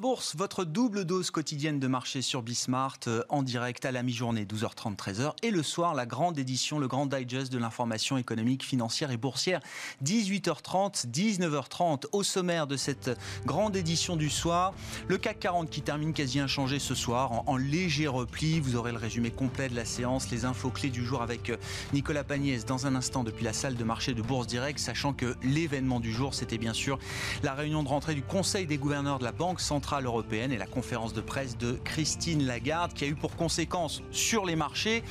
Bourse, votre double dose quotidienne de marché sur Bismart euh, en direct à la mi-journée 12h30 13h et le soir la grande édition, le grand digest de l'information économique, financière et boursière. 18h30 19h30 au sommaire de cette grande édition du soir, le CAC 40 qui termine quasi inchangé ce soir en, en léger repli, vous aurez le résumé complet de la séance, les infos clés du jour avec euh, Nicolas Pagnès dans un instant depuis la salle de marché de Bourse Direct, sachant que l'événement du jour c'était bien sûr la réunion de rentrée du Conseil des gouverneurs de la Banque centrale européenne et la conférence de presse de Christine Lagarde qui a eu pour conséquence sur les marchés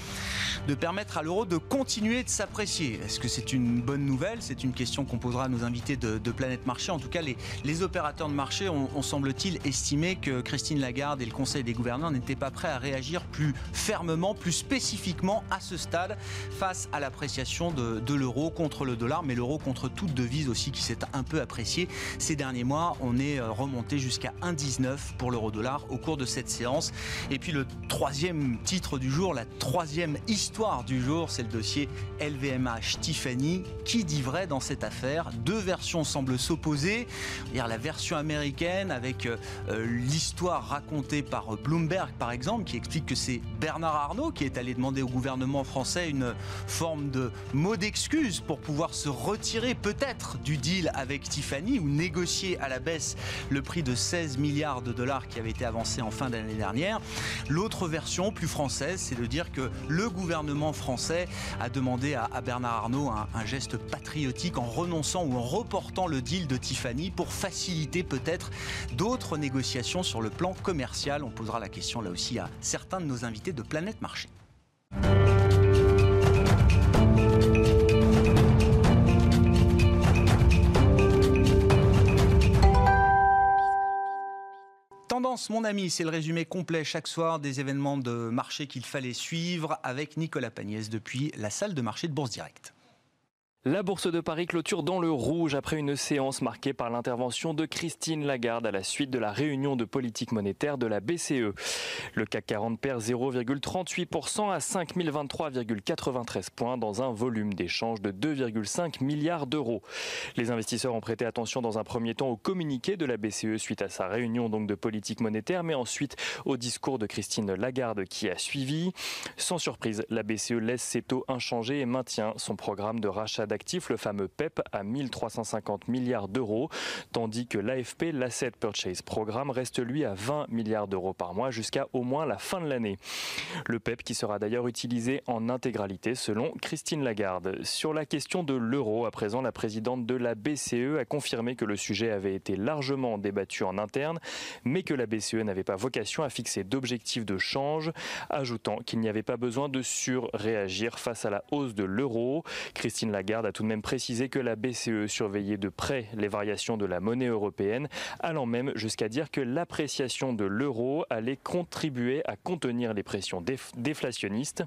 de permettre à l'euro de continuer de s'apprécier. Est-ce que c'est une bonne nouvelle? C'est une question qu'on posera à nos invités de, Planète Marché. En tout cas, les, les opérateurs de marché ont, ont semble-t-il estimé que Christine Lagarde et le Conseil des gouverneurs n'étaient pas prêts à réagir plus fermement, plus spécifiquement à ce stade face à l'appréciation de, de l'euro contre le dollar, mais l'euro contre toute devise aussi qui s'est un peu apprécié ces derniers mois. On est remonté jusqu'à 1,19 pour l'euro dollar au cours de cette séance. Et puis le troisième titre du jour, la troisième histoire du jour, c'est le dossier LVMH Tiffany. Qui dit vrai dans cette affaire? Deux versions semblent s'opposer. La version américaine avec euh, l'histoire racontée par Bloomberg par exemple, qui explique que c'est Bernard Arnault qui est allé demander au gouvernement français une forme de mot d'excuse pour pouvoir se retirer peut-être du deal avec Tiffany ou négocier à la baisse le prix de 16 milliards de dollars qui avait été avancé en fin d'année dernière. L'autre version, plus française, c'est de dire que le gouvernement français a demandé à, Bernard Arnault un, un, geste patriotique en renonçant ou en reportant le deal de Tiffany pour faciliter peut-être d'autres négociations sur le plan commercial. On posera la question là aussi à certains de nos invités de Planète Marché. Mon ami, c'est le résumé complet chaque soir des événements de marché qu'il fallait suivre avec Nicolas Pagnès depuis la salle de marché de Bourse Direct. La Bourse de Paris clôture dans le rouge après une séance marquée par l'intervention de Christine Lagarde à la suite de la réunion de politique monétaire de la BCE. Le CAC 40 perd 0,38% à 5023,93 points dans un volume d'échange de 2,5 milliards d'euros. Les investisseurs ont prêté attention dans un premier temps au communiqué de la BCE suite à sa réunion donc de politique monétaire, mais ensuite au discours de Christine Lagarde qui a suivi. Sans surprise, la BCE laisse ses taux inchangés et maintient son programme de rachat d'actifs, le fameux PEP, à 1350 milliards d'euros, tandis que l'AFP, l'Asset Purchase Programme, reste lui à 20 milliards d'euros par mois jusqu'à au moins la fin de l'année. Le PEP qui sera d'ailleurs utilisé en intégralité selon Christine Lagarde. Sur la question de l'euro, à présent, la présidente de la BCE a confirmé que le sujet avait été largement débattu en interne, mais que la BCE n'avait pas vocation à fixer d'objectifs de change, ajoutant qu'il n'y avait pas besoin de surréagir face à la hausse de l'euro. Christine Lagarde a tout de même précisé que la BCE surveillait de près les variations de la monnaie européenne, allant même jusqu'à dire que l'appréciation de l'euro allait contribuer à contenir les pressions déflationnistes.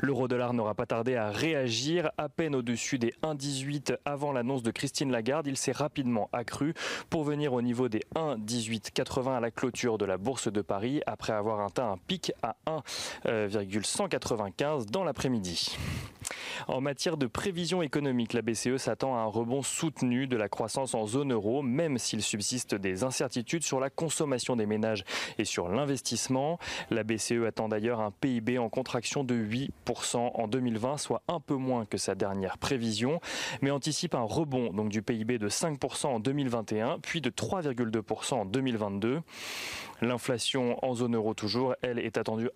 L'euro-dollar n'aura pas tardé à réagir. À peine au-dessus des 1,18 avant l'annonce de Christine Lagarde, il s'est rapidement accru pour venir au niveau des 1,1880 à la clôture de la Bourse de Paris après avoir atteint un pic à 1,195 dans l'après-midi. En matière de prévision économique, la BCE s'attend à un rebond soutenu de la croissance en zone euro, même s'il subsiste des incertitudes sur la consommation des ménages et sur l'investissement. La BCE attend d'ailleurs un PIB en contraction de 8% en 2020, soit un peu moins que sa dernière prévision, mais anticipe un rebond donc du PIB de 5% en 2021, puis de 3,2% en 2022. L'inflation en zone euro toujours, elle est attendue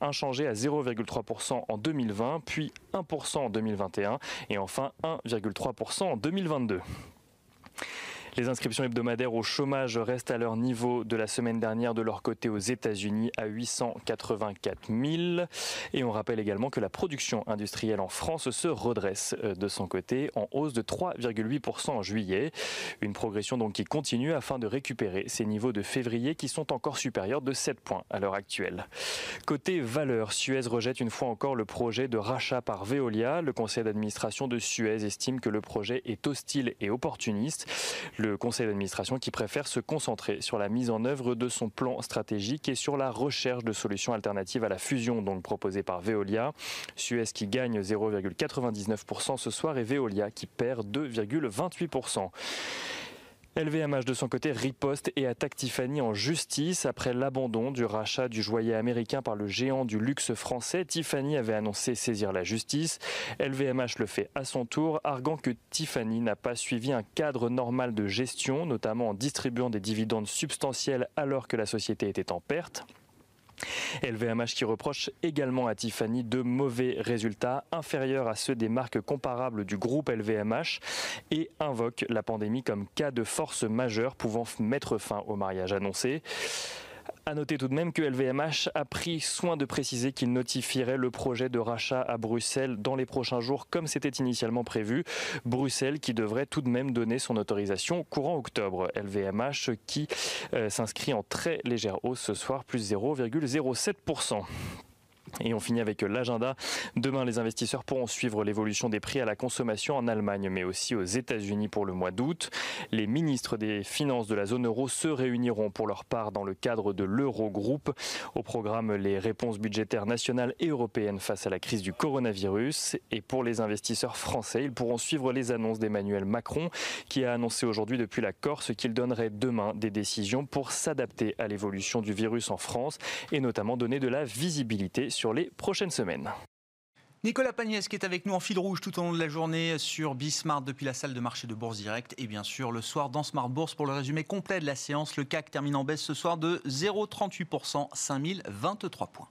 inchangée à 0,3% en 2020, puis 1% en 2021 et enfin 1,3% en 2022. Les inscriptions hebdomadaires au chômage restent à leur niveau de la semaine dernière de leur côté aux États-Unis à 884 000. Et on rappelle également que la production industrielle en France se redresse euh, de son côté en hausse de 3,8% en juillet. Une progression donc qui continue afin de récupérer ces niveaux de février qui sont encore supérieurs de 7 points à l'heure actuelle. Côté valeur, Suez rejette une fois encore le projet de rachat par Veolia. Le conseil d'administration de Suez estime que le projet est hostile et opportuniste. Le conseil d'administration qui préfère se concentrer sur la mise en œuvre de son plan stratégique et sur la recherche de solutions alternatives à la fusion donc proposée par Veolia. Suez qui gagne 0,99% ce soir et Veolia qui perd 2,28%. LVMH de son côté riposte et attaque Tiffany en justice après l'abandon du rachat du joaillier américain par le géant du luxe français. Tiffany avait annoncé saisir la justice. LVMH le fait à son tour, arguant que Tiffany n'a pas suivi un cadre normal de gestion, notamment en distribuant des dividendes substantiels alors que la société était en perte. LVMH qui reproche également à Tiffany de mauvais résultats inférieurs à ceux des marques comparables du groupe LVMH et invoque la pandémie comme cas de force majeure pouvant mettre fin au mariage annoncé. À noter tout de même que LVMH a pris soin de préciser qu'il notifierait le projet de rachat à Bruxelles dans les prochains jours comme c'était initialement prévu. Bruxelles qui devrait tout de même donner son autorisation courant octobre. LVMH qui euh, s'inscrit en très légère hausse ce soir, plus 0,07%. Et on finit avec l'agenda. Demain, les investisseurs pourront suivre l'évolution des prix à la consommation en Allemagne, mais aussi aux États-Unis pour le mois d'août. Les ministres des Finances de la zone euro se réuniront pour leur part dans le cadre de l'Eurogroupe. Au programme, les réponses budgétaires nationales et européennes face à la crise du coronavirus. Et pour les investisseurs français, ils pourront suivre les annonces d'Emmanuel Macron, qui a annoncé aujourd'hui depuis la Corse qu'il donnerait demain des décisions pour s'adapter à l'évolution du virus en France et notamment donner de la visibilité sur les prochaines semaines. Nicolas Pagnès qui est avec nous en fil rouge tout au long de la journée sur Bismart depuis la salle de marché de Bourse Direct et bien sûr le soir dans Smart Bourse pour le résumé complet de la séance. Le CAC termine en baisse ce soir de 0,38%, 5023 points.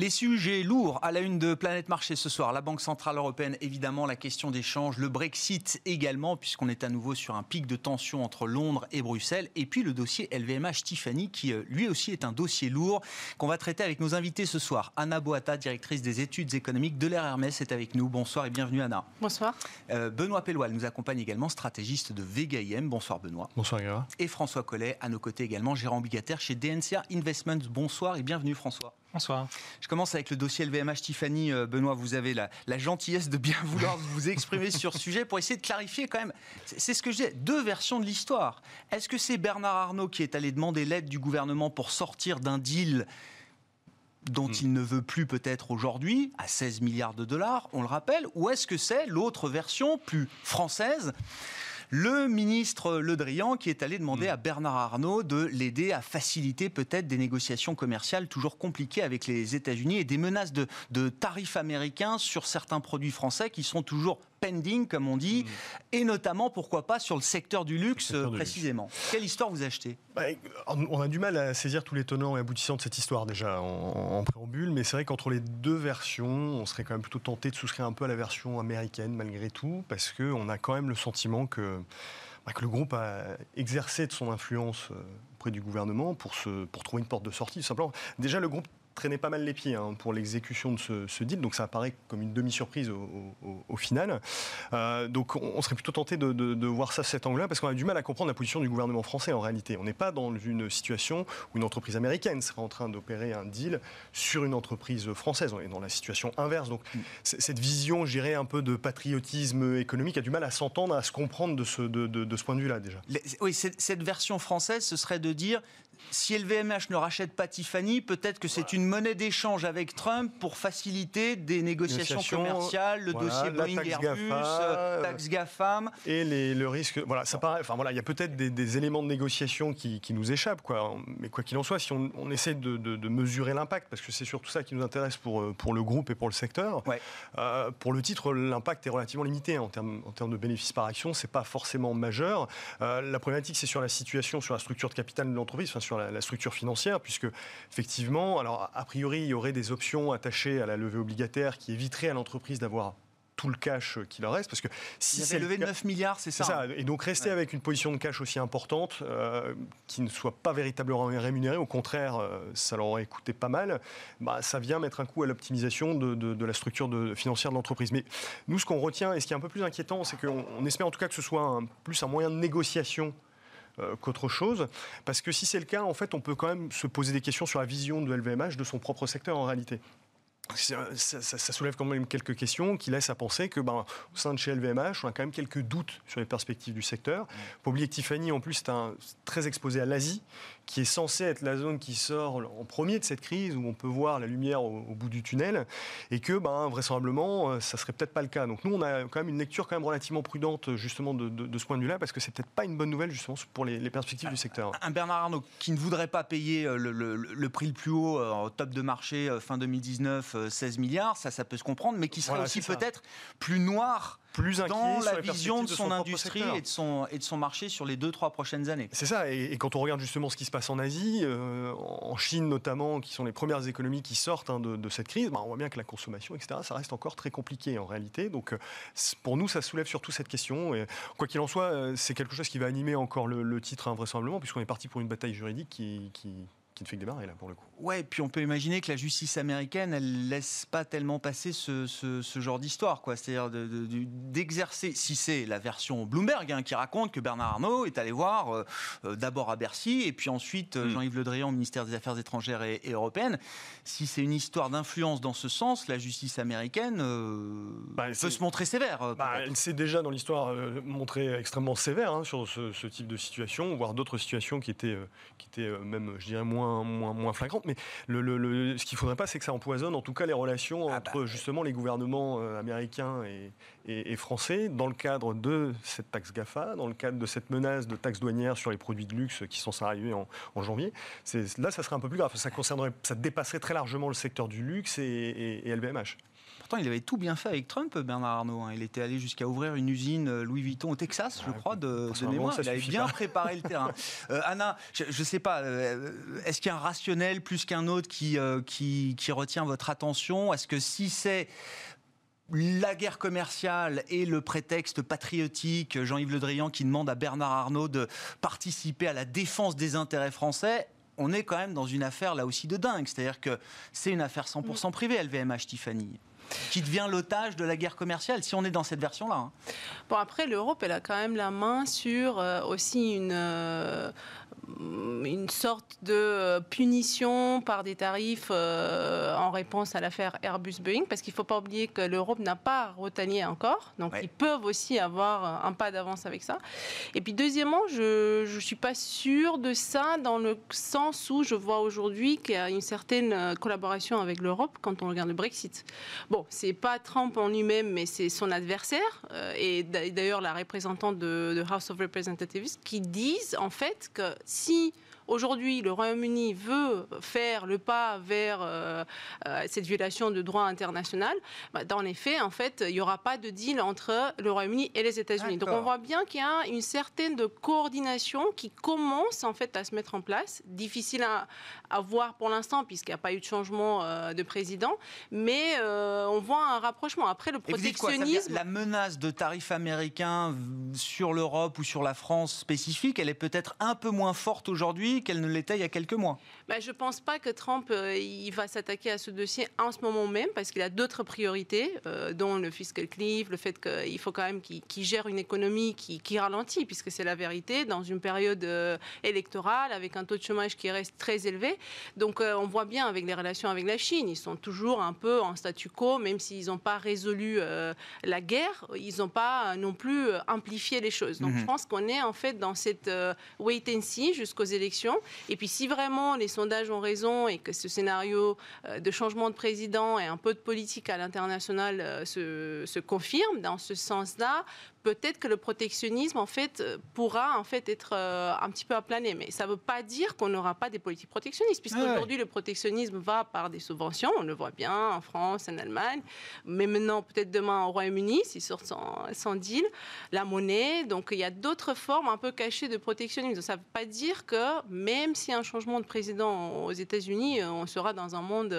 Les sujets lourds à la une de Planète Marché ce soir. La Banque Centrale Européenne, évidemment, la question d'échange, le Brexit également, puisqu'on est à nouveau sur un pic de tension entre Londres et Bruxelles. Et puis le dossier LVMH Tiffany, qui euh, lui aussi est un dossier lourd qu'on va traiter avec nos invités ce soir. Anna Boata, directrice des études économiques de l'ARMS, Hermès, est avec nous. Bonsoir et bienvenue Anna. Bonsoir. Euh, Benoît Pelloual nous accompagne également, stratégiste de VGIM. Bonsoir Benoît. Bonsoir Gara. Et François Collet, à nos côtés également, gérant obligataire chez DNCA Investments. Bonsoir et bienvenue François. Bonsoir. Je commence avec le dossier LVMH Tiffany. Euh, Benoît, vous avez la, gentillesse de bien vouloir vous exprimer sur ce sujet pour essayer de clarifier quand même. C'est ce que j'ai. Deux versions de l'histoire. Est-ce que c'est Bernard Arnault qui est allé demander l'aide du gouvernement pour sortir d'un deal dont hmm. il ne veut plus peut-être aujourd'hui, à 16 milliards de dollars, on le rappelle, ou est-ce que c'est l'autre version plus française le ministre Le Drian qui est allé demander mm. à Bernard Arnault de l'aider à faciliter peut-être des négociations commerciales toujours compliquées avec les États-Unis et des menaces de, de tarifs américains sur certains produits français qui sont toujours pending, comme on dit, mm. et notamment, pourquoi pas, sur le secteur du luxe précisément. Quelle histoire vous achetez? Bah, On a du mal à saisir tous les tenants et aboutissants de cette histoire déjà en, préambule, mais c'est vrai qu'entre les deux versions, on serait quand même plutôt tenté de souscrire un peu à la version américaine malgré tout, parce qu'on a quand même le sentiment que, bah, que le groupe a exercé de son influence euh, auprès du gouvernement pour, se, pour trouver une porte de sortie. simplement. Déjà, le groupe traînait pas mal les pieds hein, pour l'exécution de ce, deal, donc ça apparaît comme une demi-surprise au, final. Euh, donc on, serait plutôt tenté de, voir ça cet angle-là, parce qu'on a du mal à comprendre la position du gouvernement français en réalité. On n'est pas dans une situation où une entreprise américaine serait en train d'opérer un deal sur une entreprise française. On est dans la situation inverse. Donc cette vision, je dirais, un peu de patriotisme économique a du mal à s'entendre, à se comprendre de, ce point de vue-là déjà. oui, cette version française, ce serait de dire si LVMH ne rachète pas Tiffany, peut-être que c'est une monnaie d'échange avec Trump pour faciliter des négociations commerciales, le dossier Boeing Airbus, euh, taxe GAFAM. Et les, le risque. Voilà, ça paraît. Enfin voilà, il y a peut-être des, éléments de négociation qui, nous échappent, quoi. Mais quoi qu'il en soit, si on, essaie de, mesurer l'impact, parce que c'est surtout ça qui nous intéresse pour, euh, pour le groupe et pour le secteur, euh, pour le titre, l'impact est relativement limité en termes, en termes de bénéfices par action. C'est pas forcément majeur. la problématique, c'est sur la situation, sur la structure de capital de l'entreprise, enfin, sur la, structure financière, puisque effectivement, alors a priori, il y aurait des options attachées à la levée obligataire qui éviteraient à l'entreprise d'avoir tout le cash qui leur reste. Parce que si c'est levé 9 milliards, c'est ça, ça, Et donc rester avec une position de cash aussi importante, euh, qui ne soit pas véritablement rémunérée, au contraire, euh, ça leur aurait coûté pas mal, bah, ça vient mettre un coup à l'optimisation de, de, la structure de, financière de l'entreprise. Mais nous, ce qu'on retient, et ce qui est un peu plus inquiétant, c'est qu'on espère en tout cas que ce soit un, plus un moyen de négociation qu'autre chose. Parce que si c'est le cas, en fait, on peut quand même se poser des questions sur la vision de LVMH de son propre secteur en réalité. Ça, soulève quand même quelques questions qui laissent à penser que, ben, au sein de chez LVMH, on a quand même quelques doutes sur les perspectives du secteur. Pour oublier que Tiffany, en plus, est un, très exposé à l'Asie qui est censée être la zone qui sort en premier de cette crise, où on peut voir la lumière au, bout du tunnel, et que ben, vraisemblablement, euh, ça serait peut-être pas le cas. Donc nous, on a quand même une lecture quand même relativement prudente justement de, ce point de vue-là, parce que c'est peut-être pas une bonne nouvelle justement pour les, perspectives du secteur. Un Bernard Arnault qui ne voudrait pas payer euh, le, prix le plus haut euh, au top de marché fin 2019, 16 milliards, ça, ça peut se comprendre, mais qui serait aussi peut-être plus noir plus dans la vision de son, industrie et de son, et de son marché sur les deux, trois prochaines années. C'est ça, et, quand on regarde justement ce qui se passe en Asie, euh, en Chine notamment, qui sont les premières économies qui sortent hein, de, cette crise, bah, on voit bien que la consommation, etc., ça reste encore très compliqué en réalité. Donc euh, pour nous, ça soulève surtout cette question. Et, quoi qu'il en soit, euh, c'est quelque chose qui va animer encore le, titre invraisemblablement, puisqu'on est parti pour une bataille juridique qui, qui qui ne fait que démarrer là pour le coup. Ouais, puis on peut imaginer que la justice américaine, elle laisse pas tellement passer ce, ce, genre d'histoire, quoi. C'est-à-dire d'exercer, si c'est la version Bloomberg hein, qui raconte que Bernard Arnault est allé voir euh, euh, d'abord à Bercy et puis ensuite euh, mm. Jean-Yves Le Drian au ministère des Affaires étrangères et, européennes. Si c'est une histoire d'influence dans ce sens, la justice américaine bah, peut se montrer sévère. Bah, elle s'est déjà dans l'histoire montrée extrêmement sévère hein, sur ce, ce, type de situation, voire d'autres situations qui étaient, qui étaient même, je dirais, moins moins, moins, flagrante. Mais le, ce qu'il ne faudrait pas, c'est que ça empoisonne en tout cas les relations ah entre bah, justement les gouvernements euh, américains et, français dans le cadre de cette taxe GAFA, dans le cadre de cette menace de taxe douanière sur les produits de luxe qui sont arrivés en, en janvier. Là, ça serait un peu plus grave. Ça, concernerait, ça dépasserait très largement le secteur du luxe et, et LVMH il avait tout bien fait avec Trump, Bernard Arnault. Hein. Il était allé jusqu'à ouvrir une usine euh, Louis Vuitton au Texas, je crois, de, mémoire. il avait bien préparé le terrain. Euh, Anna, je ne sais pas, euh, est-ce qu'il y a un rationnel plus qu'un autre qui, qui, qui retient votre attention? Est-ce que si c'est la guerre commerciale et le prétexte patriotique, Jean-Yves Le Drian qui demande à Bernard Arnault de participer à la défense des intérêts français, on est quand même dans une affaire là aussi de dingue. C'est-à-dire que c'est une affaire 100% privée, LVMH Tiffany qui devient l'otage de la guerre commerciale, si on est dans cette version-là. Hein. Bon, après, l'Europe, elle a quand même la main sur euh, aussi une, euh, une sorte de euh, punition par des tarifs euh, en réponse à l'affaire Airbus-Boeing, parce qu'il ne faut pas oublier que l'Europe n'a pas retalié encore, donc ils peuvent aussi avoir un pas d'avance avec ça. Et puis deuxièmement, je ne suis pas sûre de ça dans le sens où je vois aujourd'hui qu'il y a une certaine euh, collaboration avec l'Europe quand on regarde le Brexit. Bon, c'est pas Trump en lui-même, mais c'est son adversaire, et d'ailleurs la représentante de, de House of Representatives, qui disent en fait que si si aujourd'hui le Royaume-Uni veut faire le pas vers euh, euh, cette violation de droit international, bah, dans les faits, en fait, il n'y aura pas de deal entre le Royaume-Uni et les États-Unis. Donc on voit bien qu'il y a une certaine de coordination qui commence en fait à se mettre en place. Difficile à, voir pour l'instant puisqu'il n'y a pas eu de changement euh, de président, mais on voit un rapprochement. Après le protectionnisme, la menace de tarifs américains sur l'Europe ou sur la France spécifique, elle est peut-être un peu moins forte aujourd'hui qu'elle ne l'était il y a quelques mois. Bah, je ne pense pas que Trump euh, il va s'attaquer à ce dossier en ce moment même, parce qu'il a d'autres priorités, euh, dont le fiscal cliff, le fait qu'il faut quand même qu'il gère une économie qui, ralentit, puisque c'est la vérité, dans une période euh, électorale, avec un taux de chômage qui reste très élevé. Donc on voit bien avec les relations avec la Chine, ils sont toujours un peu en statu quo, même s'ils n'ont pas résolu la guerre, ils n'ont pas non plus amplifié les choses. Donc mhm. je pense qu'on est en fait dans cette wait and see jusqu'aux élections et puis si vraiment les sondages ont raison et que ce scénario euh, de changement de président et un peu de politique à l'international euh, se, se confirme dans ce sens-là, peut-être que le protectionnisme en fait euh, pourra en fait être euh, un petit peu aplané. Mais ça ne veut pas dire qu'on n'aura pas des politiques protectionnistes, puisque aujourd'hui le protectionnisme va par des subventions. On le voit bien en France, en Allemagne, mais maintenant peut-être demain au Royaume-Uni s'ils sortent sans, sans, deal, la monnaie. Donc il y a d'autres formes un peu cachées de protectionnisme. Ça ne veut pas dire que même s'il y a un changement de président aux États-Unis, euh, on sera dans un monde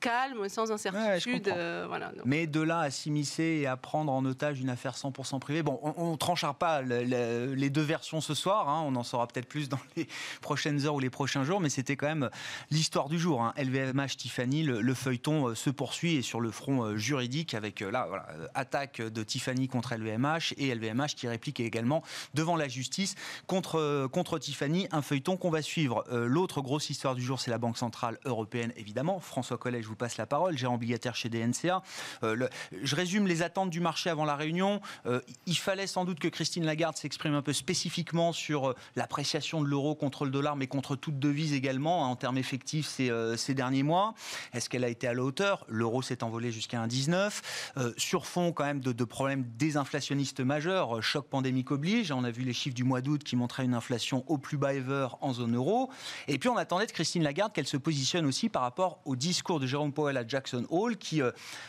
calme, sans incertitude. voilà. Mais de là à s'immiscer et à prendre en otage une affaire 100% privée on ne tranchera pas les deux versions ce soir, hein. on en saura peut-être plus dans les prochaines heures ou les prochains jours, mais c'était quand même l'histoire du jour. LVMH, hein. Tiffany, le, feuilleton se poursuit et sur le front juridique avec là, voilà, attaque de Tiffany contre LVMH et LVMH qui réplique également devant la justice contre, Tiffany, un feuilleton qu'on va suivre. L'autre grosse histoire du jour, c'est la Banque Centrale Européenne, évidemment. François Collet, je vous passe la parole, gérant obligataire chez DNCA. Euh, je résume les attentes du marché avant la réunion. Euh, il fallait sans doute que Christine Lagarde s'exprime un peu spécifiquement sur euh, l'appréciation de l'euro contre le dollar, mais contre toute devise également, hein, en termes effectifs ces, ces derniers mois. Est-ce qu'elle a été à la hauteur? L'euro s'est envolé jusqu'à 1,19. sur fond quand même de, problèmes désinflationnistes majeurs, choc pandémique oblige. On a vu les chiffres du mois d'août qui montraient une inflation au plus bas ever en zone euro. Et puis on attendait de Christine Lagarde qu'elle se positionne aussi par rapport au discours de Jérôme Powell à Jackson Hall, qui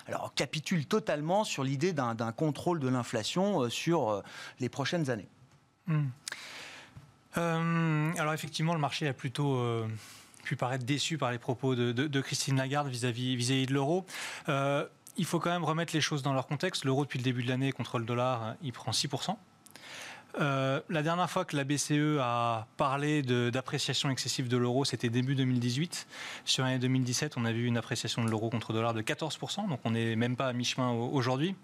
alors, capitule totalement sur l'idée d'un contrôle de l'inflation euh, sur euh, les prochaines années. Hmm. Euh, alors effectivement, le marché a plutôt pu paraître déçu par les propos de, Christine Lagarde vis-à-vis -vis, de l'euro. il faut quand même remettre les choses dans leur contexte. L'euro, depuis le début de l'année, contre le dollar, il prend 6%. Euh, la dernière fois que la BCE a parlé d'appréciation excessive de l'euro, c'était début 2018. Sur l'année 2017, on a vu une appréciation de l'euro contre le dollar de 14%, donc on n'est même pas à mi-chemin aujourd'hui.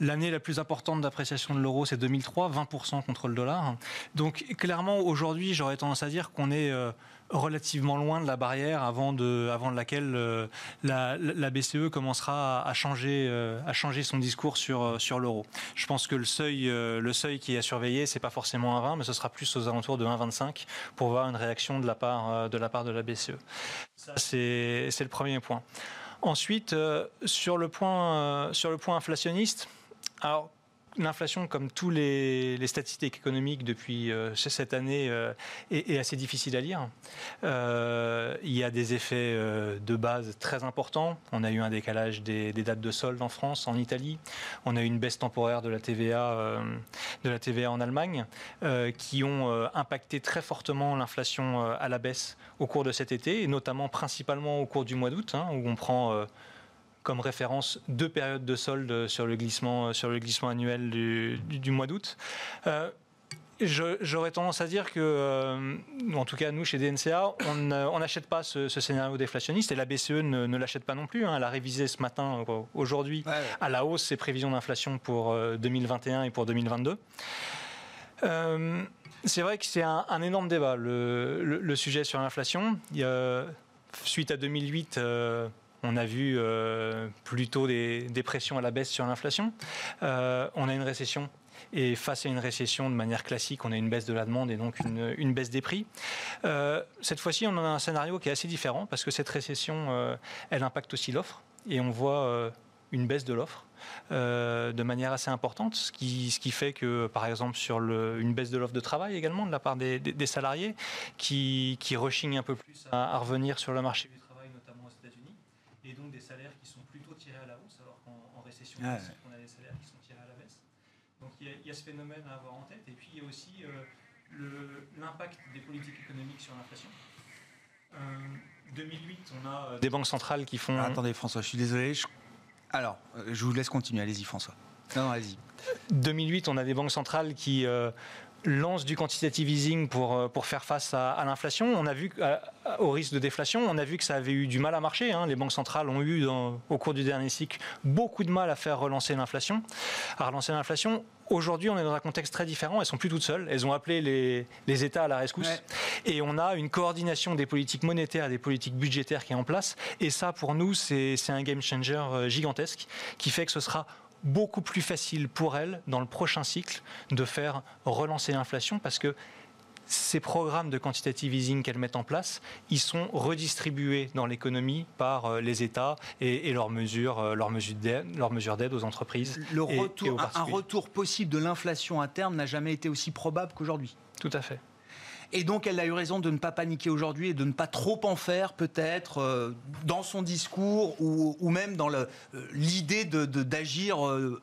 L'année la plus importante d'appréciation de l'euro, c'est 2003, 20% contre le dollar. Donc clairement, aujourd'hui, j'aurais tendance à dire qu'on est euh, relativement loin de la barrière avant, de, avant laquelle euh, la, BCE commencera à changer, euh, à changer son discours sur, euh, sur l'euro. Je pense que le seuil, le seuil qui est à surveiller, c'est pas forcément 1,20, mais ce sera plus aux alentours de 1,25 pour voir une réaction de la part de la, BCE. Ça, c'est le premier point. Ensuite, sur, le point, sur le point inflationniste, alors l'inflation, comme tous les, statistiques économiques depuis euh, cette année, euh, est, assez difficile à lire. Euh, il y a des effets de base très importants. On a eu un décalage des, dates de solde en France, en Italie. On a eu une baisse temporaire de la TVA, de la TVA en Allemagne, qui ont impacté très fortement l'inflation à la baisse au cours de cet été, et notamment principalement au cours du mois d'août, hein, où on prend comme référence deux périodes de solde sur le glissement, sur le glissement annuel du, mois d'août. Euh, j'aurais tendance à dire que, euh, en tout cas nous chez DNCA, on n'achète pas ce, scénario déflationniste et la BCE ne, l'achète pas non plus. Hein. Elle a révisé ce matin, euh, aujourd'hui, à la hausse ses prévisions d'inflation pour 2021 et pour 2022. c'est vrai que c'est un, énorme débat, le, sujet sur l'inflation. Suite à 2008, on a vu euh, plutôt des, pressions à la baisse sur l'inflation. Euh, on a une récession et face à une récession, de manière classique, on a une baisse de la demande et donc une, baisse des prix. Euh, cette fois-ci, on a un scénario qui est assez différent parce que cette récession, elle impacte aussi l'offre et on voit une baisse de l'offre. de manière assez importante, ce qui, fait que, par exemple, sur une baisse de l'offre de travail également de la part des, salariés qui, rechignent un peu plus à, revenir sur le marché salaires qui sont plutôt tirés à la hausse, alors qu'en récession, on a des salaires qui sont tirés à la baisse. Donc il y, a, ce phénomène à avoir en tête. Et puis il y a aussi euh, l'impact des politiques économiques sur l'inflation. 2008, euh, on a euh, des banques centrales qui font. Ah, attendez, François, je suis désolé. Alors, je vous laisse continuer. Allez-y, François. Non, non allez-y. 2008, on a des banques centrales qui lance du quantitative easing pour, euh, pour faire face à, l'inflation. On a vu, au risque de déflation, on a vu que ça avait eu du mal à marcher. Hein. Les banques centrales ont eu, au cours du dernier cycle, beaucoup de mal à faire relancer l'inflation, à relancer l'inflation. Aujourd'hui, on est dans un contexte très différent. Elles sont plus toutes seules. Elles ont appelé les, les États à la rescousse. Et on a une coordination des politiques monétaires des politiques budgétaires qui est en place. Et ça, pour nous, c'est un game changer euh, gigantesque qui fait que ce sera beaucoup plus facile pour elle, dans le prochain cycle, de faire relancer l'inflation parce que ces programmes de quantitative easing qu'elle met en place, ils sont redistribués dans l'économie par euh, les États et, leurs mesures, euh, leurs mesures d'aide aux entreprises. Le retour, un retour possible de l'inflation à terme n'a jamais été aussi probable qu'aujourd'hui. Tout à fait. Et donc, elle a eu raison de ne pas paniquer aujourd'hui et de ne pas trop en faire, peut-être, euh, dans son discours ou, même dans euh, l'idée d'agir. De,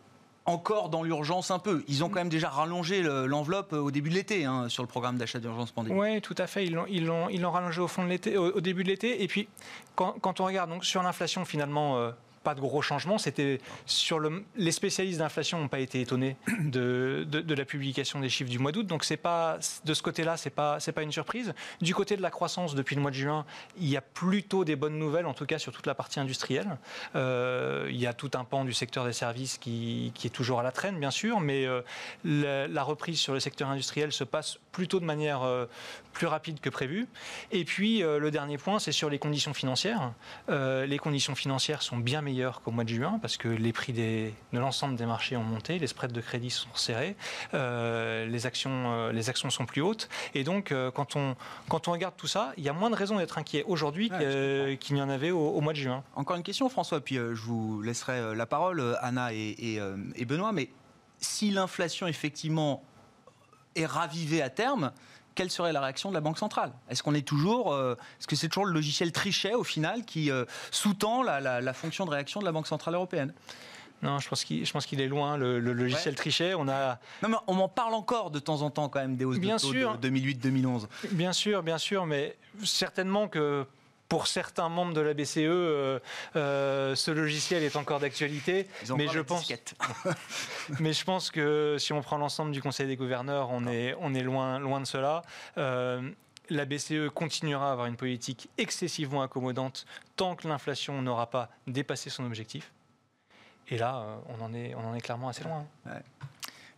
encore dans l'urgence un peu. Ils ont quand même déjà rallongé l'enveloppe au début de l'été hein, sur le programme d'achat d'urgence pandémique. Oui, tout à fait. Ils l'ont rallongé au, fond de au, début de l'été. Et puis, quand, on regarde donc, sur l'inflation, finalement, euh, pas de gros changements. C'était sur le, les spécialistes d'inflation n'ont pas été étonnés de, la publication des chiffres du mois d'août. Donc c'est pas de ce côté-là, c'est pas pas une surprise. Du côté de la croissance, depuis le mois de juin, il y a plutôt des bonnes nouvelles, en tout cas sur toute la partie industrielle. Euh, il y a tout un pan du secteur des services qui, qui est toujours à la traîne, bien sûr, mais euh, la, reprise sur le secteur industriel se passe plutôt de manière euh, plus rapide que prévu. Et puis le dernier point, c'est sur les conditions financières. les conditions financières sont bien meilleures qu'au mois de juin parce que les prix des, de l'ensemble des marchés ont monté, les spreads de crédit sont serrés, euh, les, actions, euh, les actions sont plus hautes. Et donc, euh, quand, on, quand on regarde tout ça, il y a moins de raisons d'être inquiet aujourd'hui qu'il n'y en avait au, mois de juin. Encore une question, François, puis je vous laisserai la parole, Anna et, et Benoît, mais si l'inflation effectivement est ravivée à terme, quelle serait la réaction de la Banque centrale? Est-ce qu'on est toujours, euh, est-ce que c'est toujours le logiciel Trichet au final qui euh, sous-tend la, fonction de réaction de la Banque centrale européenne? Non, je pense qu'il, je pense qu'il est loin, le, logiciel Trichet. On a. Non, mais on m'en parle encore de temps en temps quand même des hausses de taux de 2008-2011. Bien sûr, bien sûr, mais certainement que pour certains membres de la BCE, euh, euh, ce logiciel est encore d'actualité. Mais je pense, mais je pense que si on prend l'ensemble du Conseil des gouverneurs, on est, on est loin, loin de cela. Euh, la BCE continuera à avoir une politique excessivement accommodante tant que l'inflation n'aura pas dépassé son objectif. Et là, on en est, on en est clairement assez loin.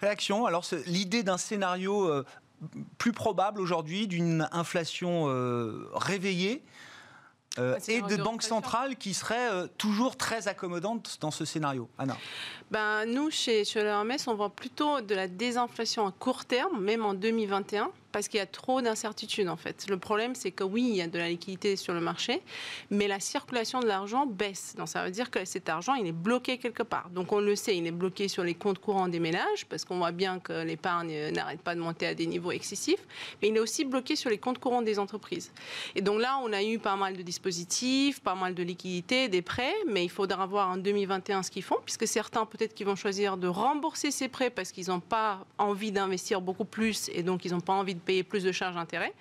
Réaction Alors, l'idée d'un scénario plus probable aujourd'hui d'une inflation réveillée euh, et de banques centrales qui seraient euh, toujours très accommodantes dans ce scénario. Anna? Ben, Nous, chez, chez Hermès, on voit plutôt de la désinflation à court terme, même en 2021 parce qu'il y a trop d'incertitudes en fait. Le problème, c'est que oui, il y a de la liquidité sur le marché, mais la circulation de l'argent baisse. Donc ça veut dire que cet argent, il est bloqué quelque part. Donc on le sait, il est bloqué sur les comptes courants des ménages, parce qu'on voit bien que l'épargne n'arrête pas de monter à des niveaux excessifs, mais il est aussi bloqué sur les comptes courants des entreprises. Et donc là, on a eu pas mal de dispositifs, pas mal de liquidités, des prêts, mais il faudra voir en 2021 ce qu'ils font, puisque certains peut-être qu'ils vont choisir de rembourser ces prêts parce qu'ils n'ont pas envie d'investir beaucoup plus et donc ils n'ont pas envie de payer plus de charges d'intérêt.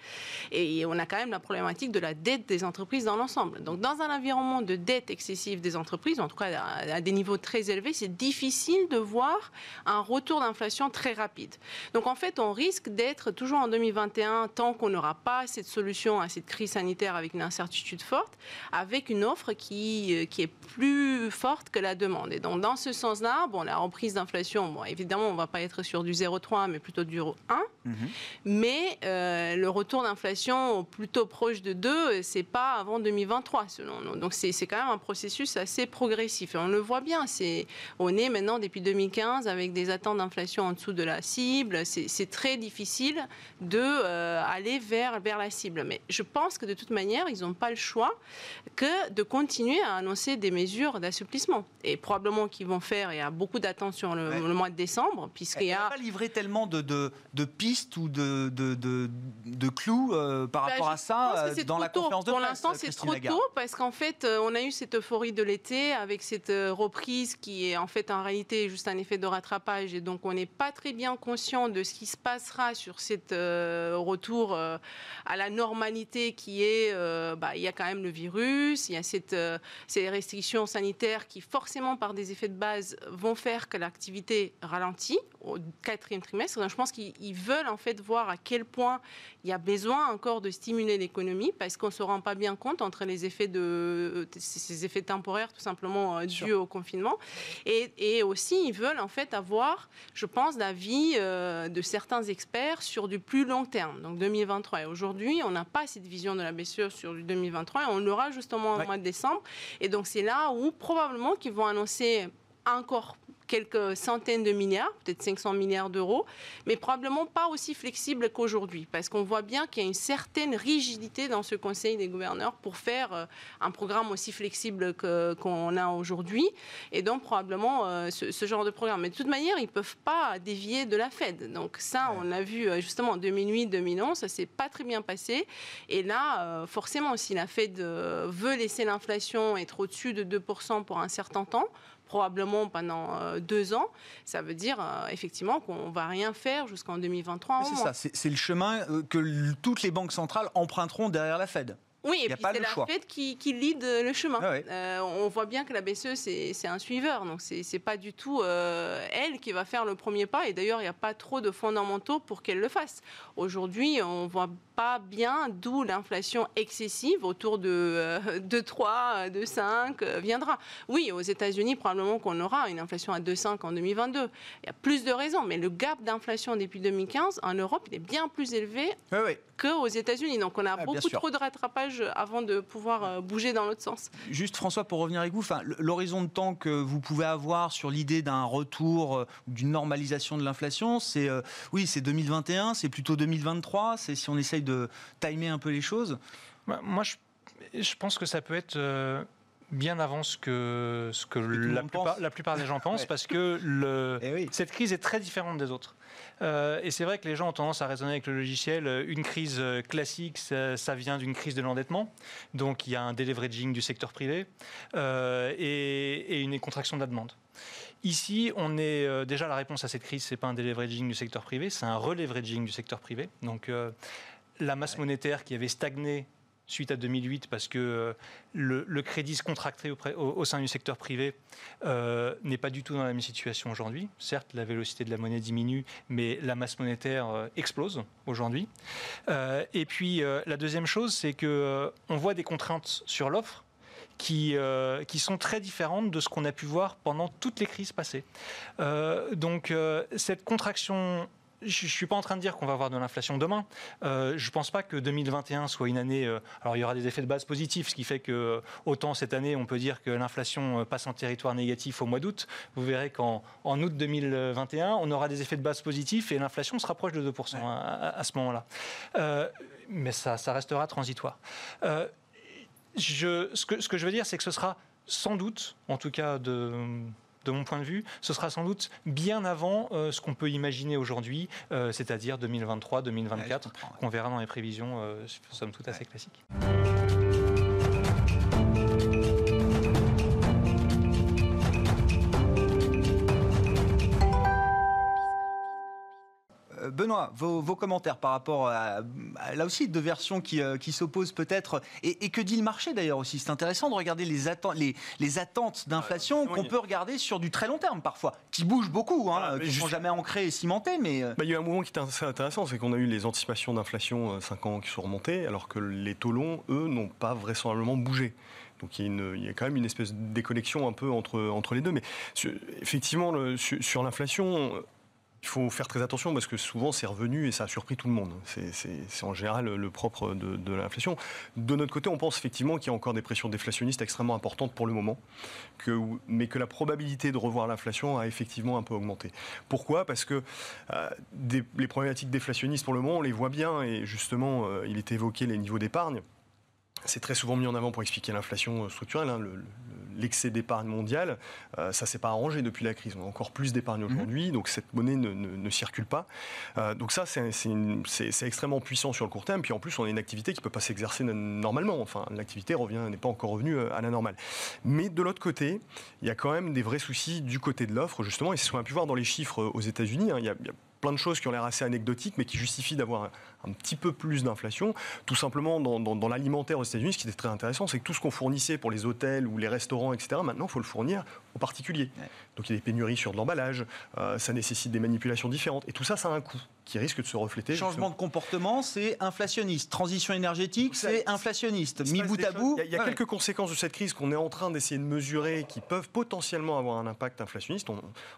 Et on a quand même la problématique de la dette des entreprises dans l'ensemble. Donc, dans un environnement de dette excessive des entreprises, en tout cas à des niveaux très élevés, c'est difficile de voir un retour d'inflation très rapide. Donc, en fait, on risque d'être toujours en 2021, tant qu'on n'aura pas cette solution à cette crise sanitaire avec une incertitude forte, avec une offre qui, euh, qui est plus forte que la demande. Et donc, dans ce sens-là, bon, la reprise d'inflation, bon, évidemment, on ne va pas être sur du 0,3, mais plutôt du 0,1. Mm-hmm. Mais euh, le retour d'inflation plutôt proche de 2, c'est pas avant 2023 selon nous. Donc c'est quand même un processus assez progressif. Et on le voit bien. C'est on est maintenant depuis 2015 avec des attentes d'inflation en dessous de la cible. C'est très difficile de euh, aller vers vers la cible. Mais je pense que de toute manière, ils n'ont pas le choix que de continuer à annoncer des mesures d'assouplissement. Et probablement qu'ils vont faire. Il y a beaucoup d'attentes sur le, mois de décembre puisqu'il y a. pas livré tellement de, de, de pistes ou de, de de, clous euh, par bah, rapport à ça euh, dans la conférence de Pour l'instant, c'est trop tôt parce qu'en fait, euh, on a eu cette euphorie de l'été avec cette reprise qui est en fait en réalité juste un effet de rattrapage et donc on n'est pas très bien conscient de ce qui se passera sur cette retour à la normalité qui est, bah, il y a quand même le virus, il y a cette, ces restrictions sanitaires qui forcément par des effets de base vont faire que l'activité ralentit au quatrième trimestre. Donc, je pense qu'ils veulent en fait voir à quel point il y a besoin encore de stimuler l'économie parce qu'on ne se rend pas bien compte entre les effets de ces effets temporaires tout simplement euh, dus au confinement et, et, aussi ils veulent en fait avoir, je pense, l'avis euh, de certains experts sur du plus long terme, donc 2023. Et aujourd'hui, on n'a pas cette vision de la BCE sur du 2023 et on l'aura justement au mois de décembre. Et donc c'est là où probablement qu'ils vont annoncer encore quelques centaines de milliards, peut-être 500 milliards d'euros, mais probablement pas aussi flexible qu'aujourd'hui, parce qu'on voit bien qu'il y a une certaine rigidité dans ce Conseil des gouverneurs pour faire euh, un programme aussi flexible qu'on a aujourd'hui, et donc probablement euh, ce, genre de programme. Mais de toute manière, ils ne peuvent pas dévier de la Fed. Donc ça, on l'a vu euh, justement en 2008-2011, ça s'est pas très bien passé. Et là, forcément, si la Fed veut laisser l'inflation être au-dessus de 2% pour un certain temps, probablement pendant euh, deux ans, ça veut dire euh, effectivement qu'on ne va rien faire jusqu'en 2023. C'est ça, c'est le chemin euh, que toutes les banques centrales emprunteront derrière la Fed. Oui, et puis c'est la Fed qui, qui lead le chemin. Ah euh, on voit bien que la BCE, c'est un suiveur. Donc, c'est n'est pas du tout euh, elle qui va faire le premier pas. Et d'ailleurs, il n'y a pas trop de fondamentaux pour qu'elle le fasse. Aujourd'hui, on voit pas bien d'où l'inflation excessive autour de, 3, de 5 viendra. Oui, aux États-Unis, probablement qu'on aura une inflation à 2,5 en 2022. Il y a plus de raisons. Mais le gap d'inflation depuis 2015, en Europe, il est bien plus élevé qu'aux États-Unis. Donc, on a ah, beaucoup trop de rattrapage avant de pouvoir euh, bouger dans l'autre sens. Juste François, pour revenir avec vous, l'horizon de temps que vous pouvez avoir sur l'idée d'un retour, euh, d'une normalisation de l'inflation, c'est euh, oui, c'est 2021, c'est plutôt 2023, c'est si on essaye de timer un peu les choses. Bah, moi, je, pense que ça peut être bien avant ce que, ce que la, plupart, des gens pensent, parce que le, eh cette crise est très différente des autres. Euh, et c'est vrai que les gens ont tendance à raisonner avec le logiciel. Euh, une crise euh, classique, ça, vient d'une crise de l'endettement. Donc il y a un deleveraging du secteur privé et, une contraction de la demande. Ici, on est déjà la réponse à cette crise, c'est pas un deleveraging du secteur privé, c'est un releveraging du secteur privé. Donc la masse monétaire qui avait stagné suite à 2008 parce que euh, le, crédit se contractait au, sein du secteur privé euh, n'est pas du tout dans la même situation aujourd'hui. Certes, la vélocité de la monnaie diminue, mais la masse monétaire euh, explose aujourd'hui. et puis la deuxième chose, c'est que on voit des contraintes sur l'offre qui, sont très différentes de ce qu'on a pu voir pendant toutes les crises passées. donc cette contraction je ne suis pas en train de dire qu'on va avoir de l'inflation demain. Euh, je ne pense pas que 2021 soit une année. Euh, alors il y aura des effets de base positifs, ce qui fait que euh, autant cette année, on peut dire que l'inflation passe en territoire négatif au mois d'août. Vous verrez qu'en août 2021, on aura des effets de base positifs et l'inflation sera proche de 2% à, ce moment-là. mais ça, ça, restera transitoire. Je, ce, que, ce que je veux dire, c'est que ce sera sans doute, en tout cas de de mon point de vue, ce sera sans doute bien avant euh, ce qu'on peut imaginer aujourd'hui, euh, c'est-à-dire 2023-2024, qu'on verra dans les prévisions, euh, somme toute assez classiques. Benoît, vos, commentaires par rapport à, là aussi deux versions qui, euh, s'opposent peut-être et, que dit le marché d'ailleurs aussi? C'est intéressant de regarder les, les, attentes d'inflation qu'on peut regarder sur du très long terme parfois, qui bougent beaucoup, hein, qui ne sont jamais ancrés et cimentés. Mais euh. bah, il y a un moment qui est assez intéressant, c'est qu'on a eu les anticipations d'inflation 5 euh, ans qui sont remontées, alors que les taux longs, eux, n'ont pas vraisemblablement bougé. Donc il y, a une, il y, a quand même une espèce de déconnexion un peu entre, entre les deux. Mais effectivement, le, sur l'inflation, il faut faire très attention parce que souvent c'est revenu et ça a surpris tout le monde. C'est en général le propre de, l'inflation. De notre côté, on pense effectivement qu'il y a encore des pressions déflationnistes extrêmement importantes pour le moment, mais que la probabilité de revoir l'inflation a effectivement un peu augmenté. Pourquoi? Parce que euh, les problématiques déflationnistes pour le moment, on les voit bien et justement, euh, il était évoqué les niveaux d'épargne. C'est très souvent mis en avant pour expliquer l'inflation structurelle. Hein, l'excès d'épargne mondiale, euh, ça s'est pas arrangé depuis la crise. On a encore plus d'épargne mhm. aujourd'hui, donc cette monnaie ne, circule pas. Euh, donc ça, c'est extrêmement puissant sur le court terme. Puis en plus, on a une activité qui peut pas s'exercer normalement. Enfin, l'activité revient n'est pas encore revenue euh, à la normale. Mais de l'autre côté, il y a quand même des vrais soucis du côté de l'offre, justement. Et c'est ce qu'on a pu voir dans les chiffres aux États-Unis. Hein. il y a plein de choses qui ont l'air assez anecdotiques, mais qui justifient d'avoir un, petit peu plus d'inflation. Tout simplement, dans, l'alimentaire aux États-Unis, ce qui était très intéressant, c'est que tout ce qu'on fournissait pour les hôtels ou les restaurants, etc., maintenant, il faut le fournir aux particuliers. Donc il y a des pénuries sur de l'emballage, euh, ça nécessite des manipulations différentes. Et tout ça, ça a un coût qui risque de se refléter. Changement de comportement, c'est inflationniste. Transition énergétique, c'est inflationniste. Mis bout à bout. Il y a, quelques conséquences de cette crise qu'on est en train d'essayer de mesurer qui peuvent potentiellement avoir un impact inflationniste.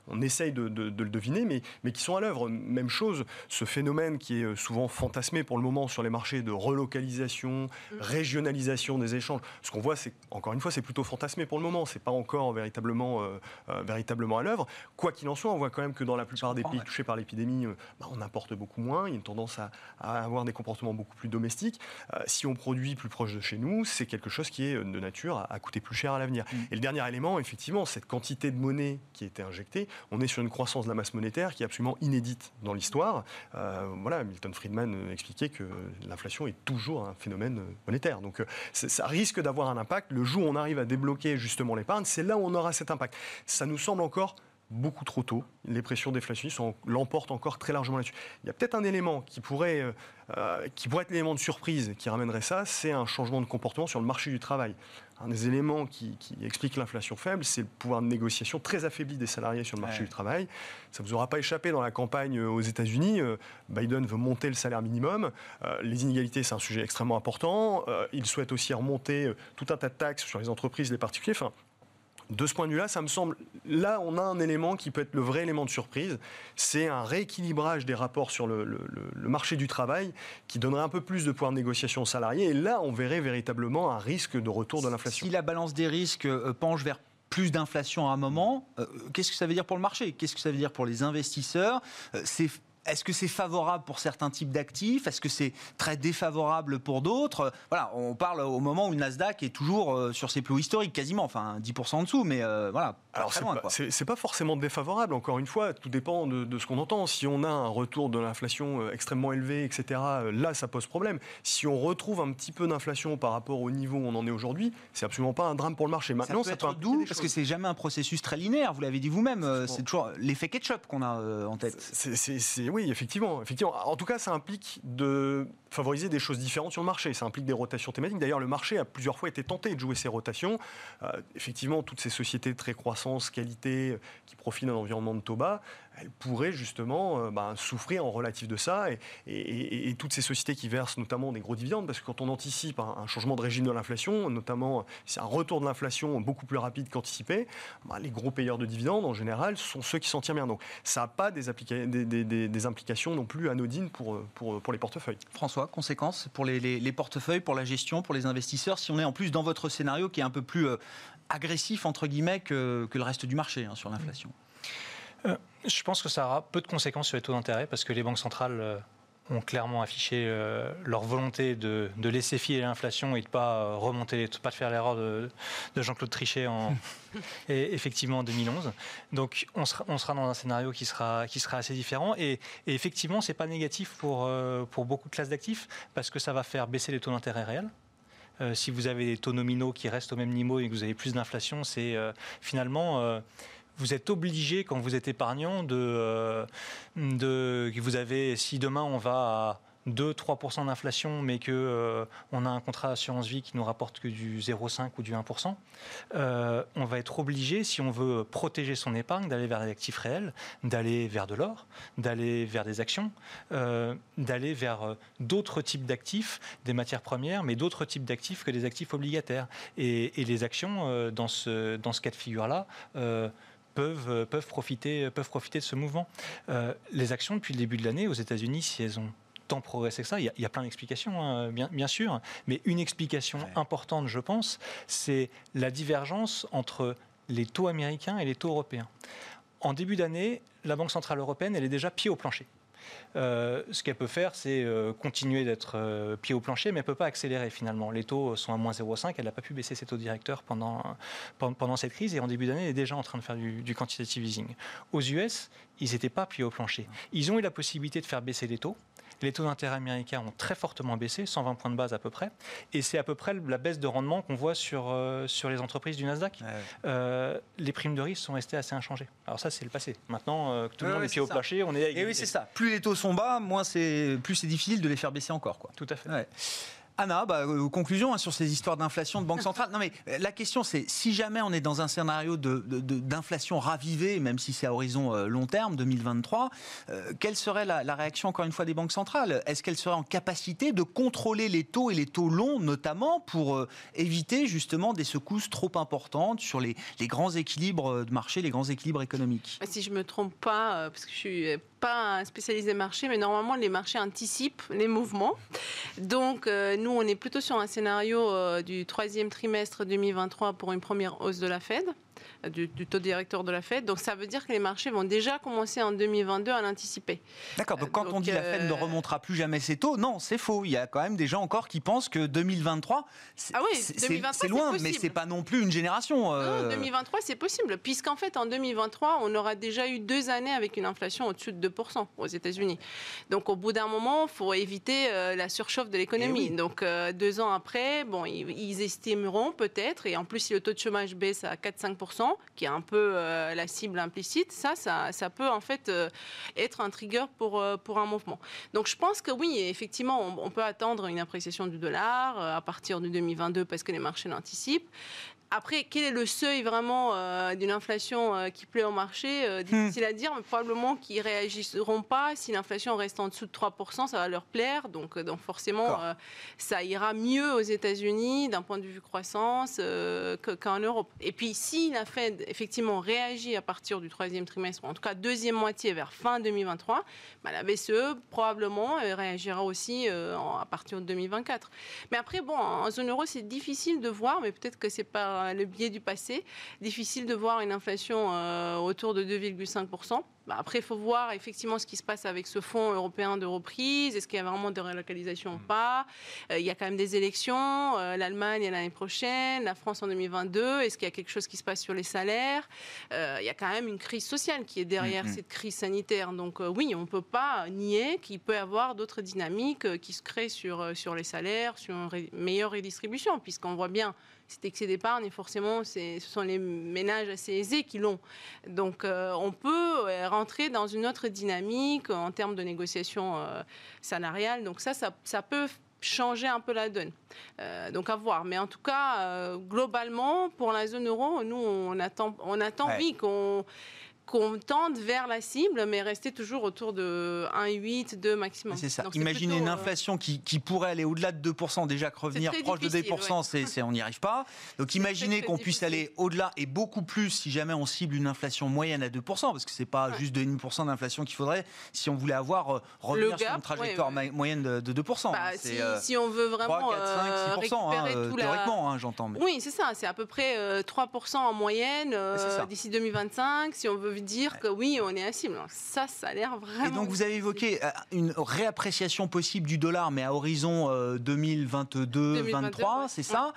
On, essaye de, le deviner, mais, mais qui sont à l'œuvre. Même chose, ce phénomène qui est souvent fantasmé pour le moment sur les marchés de relocalisation, mm. régionalisation des échanges. Ce qu'on voit, c'est encore une fois, c'est plutôt fantasmé pour le moment. C'est pas encore véritablement, euh, euh, véritablement à l'œuvre. Quoi qu'il en soit, on voit quand même que dans la plupart des pays touchés par l'épidémie, euh, bah, on importe beaucoup moins. Il y a une tendance à, avoir des comportements beaucoup plus domestiques. si on produit plus proche de chez nous, c'est quelque chose qui est de nature à, coûter plus cher à l'avenir. Mm. Et le dernier élément, effectivement, cette quantité de monnaie qui a été injectée, on est sur une croissance de la masse monétaire qui est absolument inédite dans l'histoire. voilà, Milton Friedman expliquait que l'inflation est toujours un phénomène monétaire. Donc ça risque d'avoir un impact. Le jour où on arrive à débloquer justement l'épargne, c'est là où on aura cet impact. Ça nous semble encore beaucoup trop tôt. Les pressions déflationnistes l'emportent encore très largement là-dessus. Il y a peut-être un élément qui pourrait, euh, euh, qui pourrait être l'élément de surprise qui ramènerait ça, c'est un changement de comportement sur le marché du travail. Un des éléments qui, explique l'inflation faible, c'est le pouvoir de négociation très affaibli des salariés sur le marché du travail. Ça ne vous aura pas échappé dans la campagne euh, aux États-Unis. Biden veut monter le salaire minimum. les inégalités, c'est un sujet extrêmement important. il souhaite aussi remonter tout un tas de taxes sur les entreprises, les particuliers. Enfin, de ce point de vue-là, ça me semble, là, on a un élément qui peut être le vrai élément de surprise. C'est un rééquilibrage des rapports sur le, marché du travail qui donnerait un peu plus de pouvoir de négociation aux salariés. Et là, on verrait véritablement un risque de retour de l'inflation. Si la balance des risques euh, penche vers plus d'inflation à un moment, euh, qu'est-ce que ça veut dire pour le marché? Qu'est-ce que ça veut dire pour les investisseurs? Euh, est-ce que c'est favorable pour certains types d'actifs? Est-ce que c'est très défavorable pour d'autres? Voilà, on parle au moment où le Nasdaq est toujours euh, sur ses plus historiques, quasiment, enfin 10% en dessous, mais euh, voilà. Alors c'est pas, forcément défavorable, encore une fois, tout dépend de, ce qu'on entend. Si on a un retour de l'inflation euh, extrêmement élevé, etc., là ça pose problème. Si on retrouve un petit peu d'inflation par rapport au niveau où on en est aujourd'hui, c'est absolument pas un drame pour le marché. Maintenant, ça peut, être doux, parce que c'est jamais un processus très linéaire, vous l'avez dit vous-même, c'est toujours l'effet ketchup qu'on a en tête. C'est oui, effectivement, effectivement. En tout cas, ça implique de favoriser des choses différentes sur le marché. Ça implique des rotations thématiques. D'ailleurs, le marché a plusieurs fois été tenté de jouer ces rotations. Euh, effectivement, toutes ces sociétés très qualité, qui profitent d'un environnement de taux bas, elles pourraient justement euh, ben, souffrir en relatif de ça. Et, toutes ces sociétés qui versent notamment des gros dividendes, parce que quand on anticipe un, changement de régime de l'inflation, notamment c'est un retour de l'inflation beaucoup plus rapide qu'anticipé, ben, les gros payeurs de dividendes, en général, sont ceux qui s'en tirent bien. Donc ça n'a pas des, implications non plus anodines pour, les portefeuilles. François conséquences pour les, portefeuilles, pour la gestion, pour les investisseurs, si on est en plus dans votre scénario qui est un peu plus euh, agressif, entre guillemets, que, le reste du marché hein, sur l'inflation euh, Je pense que ça aura peu de conséquences sur les taux d'intérêt parce que les banques centrales euh, ont clairement affiché euh, leur volonté de, laisser filer l'inflation et de ne pas euh, remonter, de pas faire l'erreur de, Jean-Claude Trichet en, et, effectivement en 2011. Donc on sera, on sera, dans un scénario qui sera, qui sera assez différent et, et effectivement c'est pas négatif pour, euh, pour beaucoup de classes d'actifs parce que ça va faire baisser les taux d'intérêt réels. Si vous avez des taux nominaux qui restent au même niveau et que vous avez plus d'inflation, c'est finalement vous êtes obligé, quand vous êtes épargnant, de, euh, de, vous avez, si demain on va 2-3% d'inflation, mais qu'on euh, on a un contrat d'assurance vie qui nous rapporte que du 0,5 ou du 1%, euh, on va être obligé, si on veut protéger son épargne, d'aller vers des actifs réels, d'aller vers de l'or, d'aller vers des actions, d'aller vers d'autres types d'actifs, des matières premières, mais d'autres types d'actifs que des actifs obligataires. Et, et les actions, dans, ce, dans ce cas de figure-là, peuvent, euh, peuvent, profiter, peuvent profiter de ce mouvement. Euh, les actions, depuis le début de l'année, aux États-Unis, si elles ont tant progressé que ça, il y a, plein d'explications, hein, bien, bien, sûr, mais une explication importante, je pense, c'est la divergence entre les taux américains et les taux européens. En début d'année, la Banque Centrale Européenne, elle est déjà pied au plancher. Euh, ce qu'elle peut faire, c'est euh, continuer d'être euh, pied au plancher, mais elle ne peut pas accélérer finalement. Les taux sont à moins 0,5, elle n'a pas pu baisser ses taux directeurs pendant, pendant cette crise, et en début d'année, elle est déjà en train de faire du, du quantitative easing. Aux US, ils n'étaient pas pied au plancher. Ils ont eu la possibilité de faire baisser les taux, les taux d'intérêt américains ont très fortement baissé, 120 points de base à peu près. Et c'est à peu près la baisse de rendement qu'on voit sur, euh, sur les entreprises du Nasdaq. Euh, les primes de risque sont restées assez inchangées. Alors ça, c'est le passé. Maintenant euh, que tout le monde est pied au plancher, on est Et oui, c'est ça. Plus les taux sont bas, moins c'est, plus c'est difficile de les faire baisser encore. Quoi. Tout à fait. Anna, bah, euh, conclusion hein, sur ces histoires d'inflation de banque centrale. Non mais euh, la question c'est si jamais on est dans un scénario d'inflation ravivée, même si c'est à horizon euh, long terme 2023, quelle serait la, réaction encore une fois des banques centrales? Est-ce qu'elles seraient en capacité de contrôler les taux et les taux longs notamment pour éviter justement des secousses trop importantes sur les, grands équilibres de marché, les grands équilibres économiques? Si je me trompe pas, parce que je suis pas un spécialisé marché, mais normalement les marchés anticipent les mouvements. Donc nous, on est plutôt sur un scénario euh, du troisième trimestre 2023 pour une première hausse de la Fed du, taux directeur de la Fed. Donc ça veut dire que les marchés vont déjà commencer en 2022 à l'anticiper. D'accord, donc quand on dit la Fed ne euh, remontera plus jamais ses taux, non, c'est faux. Il y a quand même des gens encore qui pensent que 2023, c'est ah oui, loin, mais c'est pas non plus une génération. Euh... Non, 2023, c'est possible, puisqu'en fait, en 2023, on aura déjà eu deux années avec une inflation au-dessus de 2% aux États-Unis. Donc au bout d'un moment, il faut éviter euh, la surchauffe de l'économie. Eh donc euh, deux ans après, bon, ils, ils estimeront peut-être, et en plus, si le taux de chômage baisse à 4-5%, 2%, qui est un peu la cible implicite, ça, ça, peut en fait être un trigger pour, pour un mouvement. Donc je pense que oui, effectivement, on, on peut attendre une appréciation du dollar à partir de 2022 parce que les marchés l'anticipent. Après, quel est le seuil vraiment euh, d'une inflation euh, qui plaît au marché euh, hmm. Difficile à dire, mais probablement qu'ils ne réagiront pas. Si l'inflation reste en dessous de 3%, ça va leur plaire. Donc, donc forcément, ça ira mieux aux États-Unis d'un point de vue croissance qu'en Europe. Et puis, si la Fed, effectivement, réagit à partir du troisième trimestre, ou en tout cas deuxième moitié vers fin 2023, bah, la BCE probablement réagira aussi à partir de 2024. Mais après, bon, en zone euro, c'est difficile de voir, mais peut-être que c'est pas le biais du passé. Difficile de voir une inflation euh, autour de 2,5%. Bah, après, il faut voir effectivement ce qui se passe avec ce fonds européen de reprise. Est-ce qu'il y a vraiment de relocalisation ou mm. pas? Euh, Il y a quand même des élections. Euh, L'Allemagne l'année prochaine, la France en 2022. Est-ce qu'il y a quelque chose qui se passe sur les salaires? Il y a quand même une crise sociale qui est derrière mm-hmm. cette crise sanitaire. Donc oui, on ne peut pas nier qu'il peut y avoir d'autres dynamiques qui se créent sur, sur les salaires, sur une meilleure redistribution, puisqu'on voit bien cet excès d'épargne, forcément, ce sont les ménages assez aisés qui l'ont. Donc, euh, on peut euh, rentrer dans une autre dynamique en termes de négociation euh, salariale. Donc, ça, ça, peut changer un peu la donne. donc à voir. Mais en tout cas, globalement, pour la zone euro, nous, on attend, on attend oui, qu'on qu'on tente vers la cible, mais rester toujours autour de 1,8, 2 maximum. C'est ça. Imaginez une euh, inflation qui, qui, pourrait aller au-delà de 2%, déjà que revenir proche de 2%, c'est, on n'y arrive pas. Donc imaginez qu'on puisse aller au-delà et beaucoup plus si jamais on cible une inflation moyenne à 2%, parce que c'est pas juste 2,5% d'inflation qu'il faudrait si on voulait avoir euh, revenir sur une trajectoire moyenne de, 2%. Bah, euh, si, on veut vraiment 3, 4, 5, 6%, récupérer hein, théoriquement, hein, j'entends. Oui, c'est ça. C'est à peu près 3% en moyenne d'ici 2025. Si on veut dire que oui, on est à cible. Ça, ça a l'air vraiment. Et donc, vous avez évoqué euh, une réappréciation possible du dollar, mais à horizon 2022-2023, euh, c'est ça?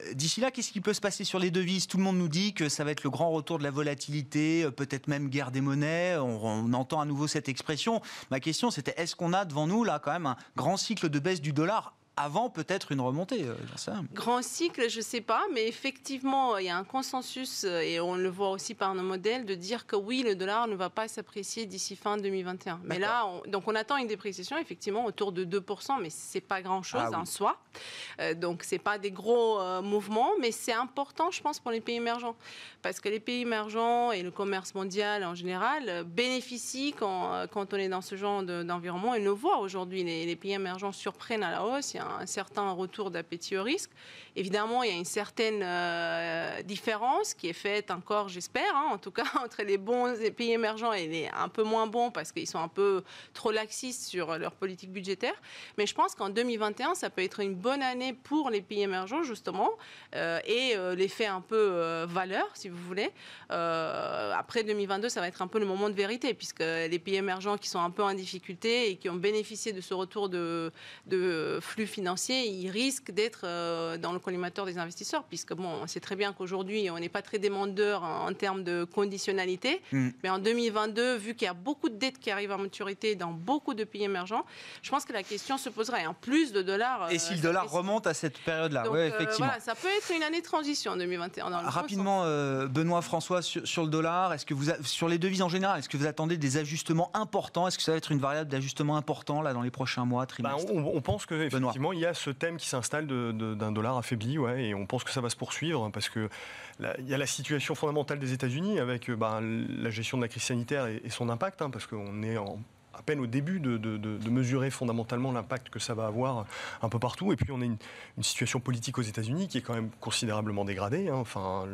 Euh, D'ici là, qu'est-ce qui peut se passer sur les devises? Tout le monde nous dit que ça va être le grand retour de la volatilité, peut-être même guerre des monnaies. On, on, entend à nouveau cette expression. Ma question, c'était est-ce qu'on a devant nous là quand même un grand cycle de baisse du dollar avant peut-être une remontée. Euh, Grand cycle, je ne sais pas, mais effectivement, il y a un consensus, euh, et on le voit aussi par nos modèles, de dire que oui, le dollar ne va pas s'apprécier d'ici fin 2021. Mais là, on, donc on attend une dépréciation, effectivement, autour de 2%, mais ce n'est pas grand-chose ah en soi. Euh, donc ce n'est pas des gros mouvements, mais c'est important, je pense, pour les pays émergents. Parce que les pays émergents et le commerce mondial en général bénéficient quand, quand on est dans ce genre d'environnement. et le voit aujourd'hui, les, les, pays émergents surprennent à la hausse un certain retour d'appétit au risque. Évidemment, il y a une certaine euh, différence qui est faite encore, j'espère, hein, en tout cas, entre les bons pays émergents et les un peu moins bons parce qu'ils sont un peu trop laxistes sur leur politique budgétaire. Mais je pense qu'en 2021, ça peut être une bonne année pour les pays émergents, justement, euh, et euh, l'effet un peu valeur, si vous voulez. après 2022, ça va être un peu le moment de vérité, puisque les pays émergents qui sont un peu en difficulté et qui ont bénéficié de ce retour de, de flux financiers, ils risquent d'être dans le collimateur des investisseurs, puisque bon, on sait très bien qu'aujourd'hui, on n'est pas très demandeur en, termes de conditionnalité. Mm. Mais en 2022, vu qu'il y a beaucoup de dettes qui arrivent à maturité dans beaucoup de pays émergents, je pense que la question se poserait. En plus de dollars. Et si le dollar remonte à cette période-là? Oui, euh, effectivement. voilà, ça peut être une année de transition en 2021. Rapidement, euh, Benoît François, sur, le dollar, est-ce que vous, sur les devises en général, est-ce que vous attendez des ajustements importants? Est-ce que ça va être une variable d'ajustement important là, dans les prochains mois, bah, trimestres? on, pense il y a ce thème qui s'installe d'un dollar à ouais, et on pense que ça va se poursuivre parce que il y a la situation fondamentale des États-Unis avec euh, bah, la gestion de la crise sanitaire et, son impact, hein, parce qu'on est en à peine au début de, mesurer fondamentalement l'impact que ça va avoir un peu partout. Et puis on a une, situation politique aux États-Unis qui est quand même considérablement dégradée. Hein. Enfin,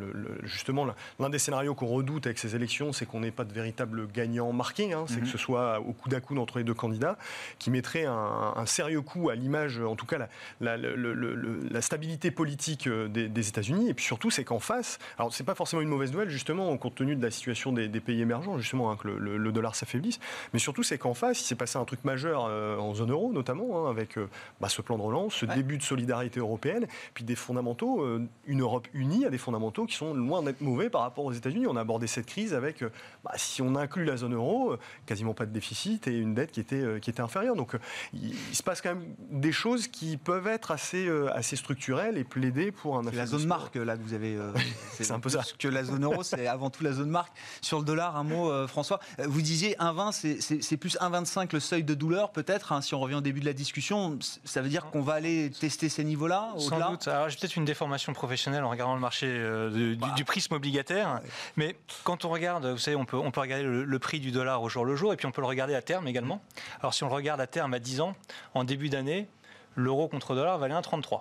justement, l'un des scénarios qu'on redoute avec ces élections, c'est qu'on n'ait pas de véritable gagnant marqué. Hein. C'est que mhm. ce soit au coup d'à coup entre les deux candidats, qui mettrait un, sérieux coup à l'image, en tout cas la, la, stabilité politique euh, des, États-Unis. Et puis surtout, c'est qu'en face, alors c'est pas forcément une mauvaise nouvelle justement, compte tenu de la situation des, pays émergents, justement, hein, que le, dollar s'affaiblisse, mais surtout c'est qu'en face. Il s'est passé un truc majeur en zone euro, notamment, hein, avec bah, ce plan de relance, ce début de solidarité européenne, puis des fondamentaux, une Europe unie a des fondamentaux qui sont loin d'être mauvais par rapport aux États-Unis. On a abordé cette crise avec, bah, si on inclut la zone euro, quasiment pas de déficit et une dette qui était, qui était inférieure. Donc il, se passe quand même des choses qui peuvent être assez, assez structurelles et plaider pour un La zone marque, là, que vous avez. c'est un peu ça. Que la zone euro, c'est avant tout la zone marque. Sur le dollar, un mot, euh, François. Euh, vous disiez 1,20, c'est plus 1,25 le seuil de douleur, peut-être, hein, si on revient au début de la discussion. Ça veut dire qu'on va aller tester ces niveaux-là Sans doute. Alors, j'ai peut-être une déformation professionnelle en regardant le marché euh, bah. du, prisme obligataire. Mais quand on regarde, vous savez, on peut, on peut regarder le, prix du dollar au jour le jour, et puis on peut le regarder à terme également. Alors, si on le regarde à terme à 10 ans, en début d'année, l'euro contre dollar valait 1,33.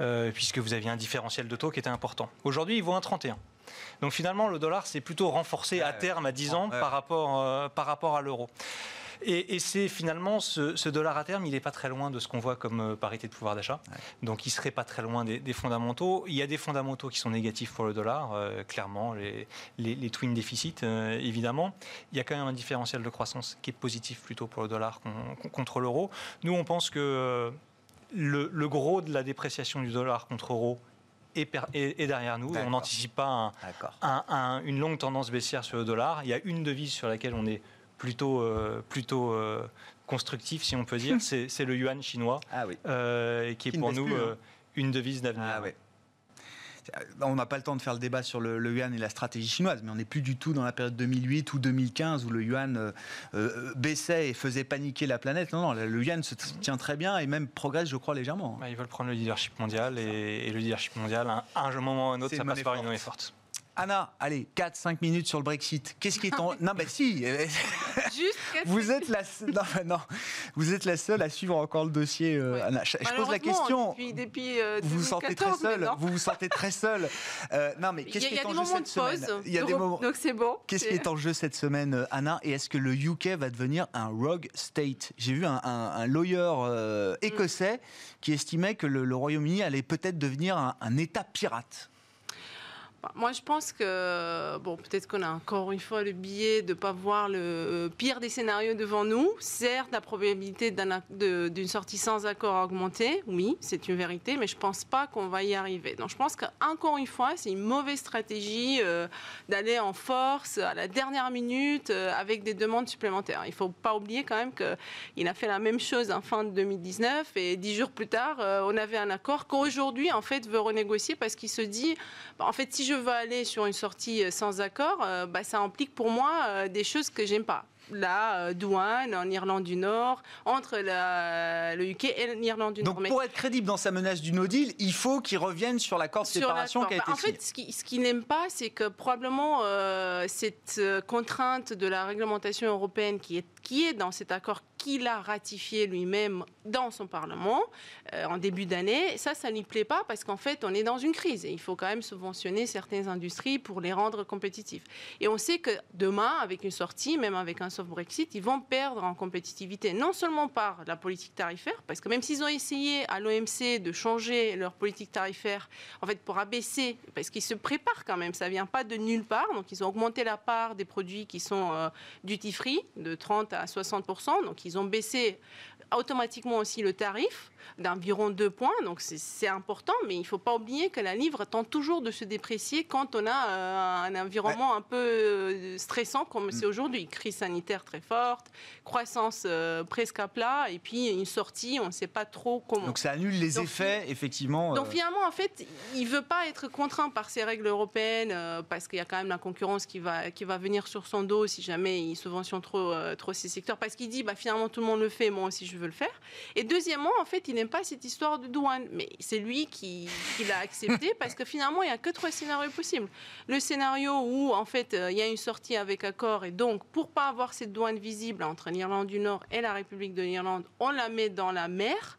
Euh, puisque vous aviez un différentiel de taux qui était important. Aujourd'hui, il vaut 1,31. Donc finalement, le dollar s'est plutôt renforcé à terme à 10 ans par, rapport, euh, par rapport à l'euro. Et, c'est finalement ce, dollar à terme, il n'est pas très loin de ce qu'on voit comme euh, parité de pouvoir d'achat. Donc il serait pas très loin des, fondamentaux. Il y a des fondamentaux qui sont négatifs pour le dollar, clairement, les, les, twin déficits, évidemment. Il y a quand même un différentiel de croissance qui est positif plutôt pour le dollar contre l'euro. Nous, on pense que le, gros de la dépréciation du dollar contre euro est, derrière nous. On n'anticipe pas une longue tendance baissière sur le dollar. Il y a une devise sur laquelle on est plutôt, euh, plutôt euh, constructif, si on peut dire, c'est le yuan chinois, ah euh, qui est pour nous hein. une devise d'avenir. Ah on n'a pas le temps de faire le débat sur le, yuan et la stratégie chinoise, mais on n'est plus du tout dans la période 2008 ou 2015 où le yuan euh, euh, baissait et faisait paniquer la planète. Non, non, le yuan se tient très bien et même progresse, je crois, légèrement. Bah, ils veulent prendre le leadership mondial et, le leadership mondial, à un, moment ou à un autre, ça passe par une monnaie forte. Anna, allez, 4-5 minutes sur le Brexit. Qu'est-ce qui est en. Non, mais si Juste vous êtes, la... Non, non, vous êtes la seule à suivre encore le dossier, euh, Anna. Je, pose la question. Depuis, euh, vous vous sentez très seule. Vous vous sentez très seule. Euh, non, mais qu'est-ce qui est en jeu cette semaine Il y a des moments. Donc c'est bon. Qu'est-ce qui est en jeu cette semaine, Anna Et est-ce que le UK va devenir un rogue state? J'ai vu un, lawyer mm. écossais qui estimait que le, Royaume-Uni allait peut-être devenir un État pirate. Moi, je pense que, bon, peut-être qu'on a encore une fois le biais de ne pas voir le euh, pire des scénarios devant nous. Certes, la probabilité d'une sortie sans accord a augmenté, oui, c'est une vérité, mais je ne pense pas qu'on va y arriver. Donc, je pense qu'encore une fois, c'est une mauvaise stratégie euh, d'aller en force à la dernière minute euh, avec des demandes supplémentaires. Il ne faut pas oublier quand même qu'il a fait la même chose en fin de 2019 et dix jours plus tard, on avait un accord qu'aujourd'hui, en fait, veut renégocier parce qu'il se dit, bah, en fait, si je je veux aller sur une sortie euh, sans accord, euh, bah, ça implique pour moi euh, des choses que j'aime pas. La douane en Irlande du Nord, entre le UK et l'Irlande du Nord. Donc pour être crédible dans sa menace du no deal, il faut qu'il revienne sur l'accord de séparation qui a été bah, En fait, ce qu'il n'aime pas, c'est que probablement cette contrainte de la réglementation européenne qui est, qui est dans cet accord qu'il a ratifié lui-même dans son Parlement euh, en début d'année. Ça, ça n'y plaît pas parce qu'en fait, on est dans une crise et il faut quand même subventionner certaines industries pour les rendre compétitifs. Et on sait que demain, avec une sortie, même avec un soft Brexit, ils vont perdre en compétitivité, non seulement par la politique tarifaire, parce que même s'ils ont essayé à l'OMC de changer leur politique tarifaire, en fait, pour abaisser, parce qu'ils se préparent quand même, ça vient pas de nulle part, donc ils ont augmenté la part des produits qui sont euh, duty free de 30 à 60 donc ils ils ont baissé automatiquement aussi le tarif d'environ 2 points, donc c'est important, mais il ne faut pas oublier que la livre tente toujours de se déprécier quand on a euh, un environnement un peu euh, stressant comme c'est mm. aujourd'hui. Crise sanitaire très forte, croissance euh, presque à plat, et puis une sortie, on ne sait pas trop comment. Donc ça annule les effets, effectivement. Donc finalement, en fait, il ne veut pas être contraint par ces règles européennes, parce qu'il y a quand même la concurrence qui va, qui va venir sur son dos si jamais il subventionne trop, trop ces secteurs, parce qu'il dit, bah, finalement, tout le monde le fait, moi aussi je veux le faire. Et deuxièmement, en fait, il n'aime pas cette histoire de douane, mais c'est lui qui, l'a accepté parce que finalement, il n'y a que trois scénarios possibles. Le scénario où, en fait, euh, il y a une sortie avec accord et donc, pour pas avoir cette douane visible entre l'Irlande du Nord et la République de l'Irlande, on la met dans la mer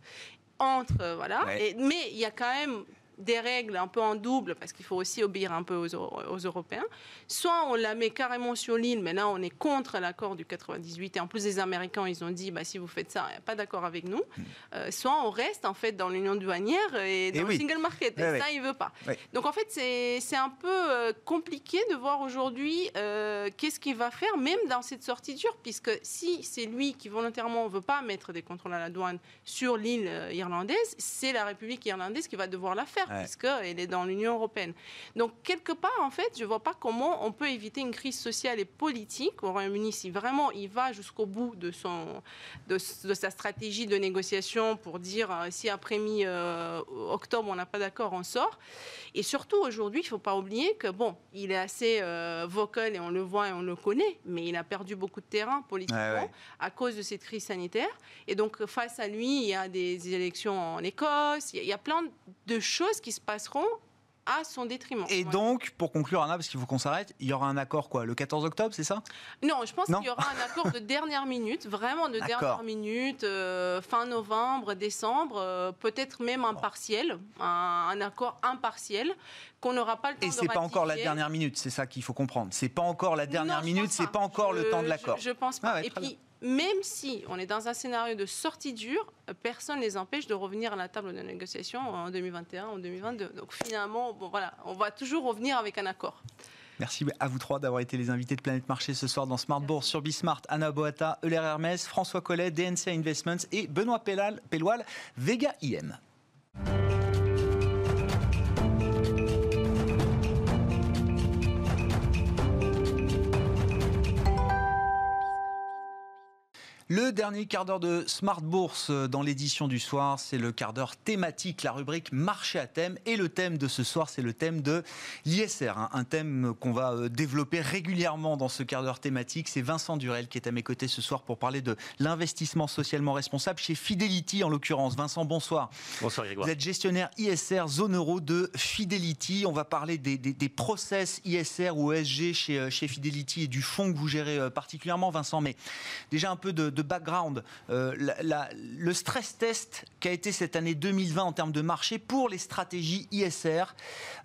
entre, euh, voilà. mais il y a quand même des règles un peu en double, parce qu'il faut aussi obéir un peu aux, aux, Européens, soit on la met carrément sur l'île, mais là on est contre l'accord du 98, et en plus les Américains ils ont dit bah, si vous faites ça, il a pas d'accord avec nous, hmm. euh, soit on reste en fait dans l'union douanière et dans le single market, et ça il veut pas. Donc en fait c'est un peu euh, compliqué de voir aujourd'hui euh, qu'est-ce qu'il va faire, même dans cette sortie dure, puisque si c'est lui qui volontairement ne veut pas mettre des contrôles à la douane sur l'île irlandaise, c'est la République irlandaise qui va devoir la faire, puisqu'elle est dans l'Union européenne. Donc, quelque part, en fait, je ne vois pas comment on peut éviter une crise sociale et politique au Royaume-Uni si vraiment il va jusqu'au bout de, son, de, sa stratégie de négociation pour dire euh, si après mi-octobre on n'a pas d'accord, on sort. Et surtout, aujourd'hui, il ne faut pas oublier que, bon, il est assez euh, vocal et on le voit et on le connaît, mais il a perdu beaucoup de terrain politiquement à cause de cette crise sanitaire. Et donc, face à lui, il y a des élections en Écosse, il y a plein de choses qui se passeront à son détriment. Et donc, pour conclure, Anna, parce qu'il faut qu'on s'arrête, il y aura un accord quoi Le 14 octobre, c'est ça? Non, je pense qu'il y aura un accord de dernière minute, vraiment de dernière minute, euh, fin novembre, décembre, euh, peut-être même un partiel, un, accord impartiel qu'on n'aura pas le temps Et c'est pas encore la dernière minute, c'est ça qu'il faut comprendre. C'est pas encore la dernière minute, c'est pas encore le temps de l'accord. Je, je, pense pas. Ah Et puis, même si on est dans un scénario de sortie dure, personne ne les empêche de revenir à la table de négociation en 2021 ou 2022. Donc finalement, on va toujours revenir avec un accord. Merci à vous trois d'avoir été les invités de Planète Marché ce soir dans Smart Bourse sur Bismart. Anna Boata, Euler Hermès, François Collet, DNC Investments et Benoît Pellal, Vega IM. Le dernier quart d'heure de Smart Bourse euh, dans l'édition du soir, c'est le quart d'heure thématique, la rubrique marché à thème. Et le thème de ce soir, c'est le thème de l'ISR, hein. un thème qu'on va euh, développer régulièrement dans ce quart d'heure thématique. C'est Vincent Durel qui est à mes côtés ce soir pour parler de l'investissement socialement responsable chez Fidelity en l'occurrence. Vincent, bonsoir. Bonsoir Grégoire. Vous êtes gestionnaire ISR zone euro de Fidelity. On va parler des, process ISR ou ESG chez, euh, chez Fidelity et du fonds que vous gérez particulièrement, Vincent. Mais déjà un peu de de background, euh, le stress test qui a été cette année 2020 en termes de marché pour les stratégies ISR.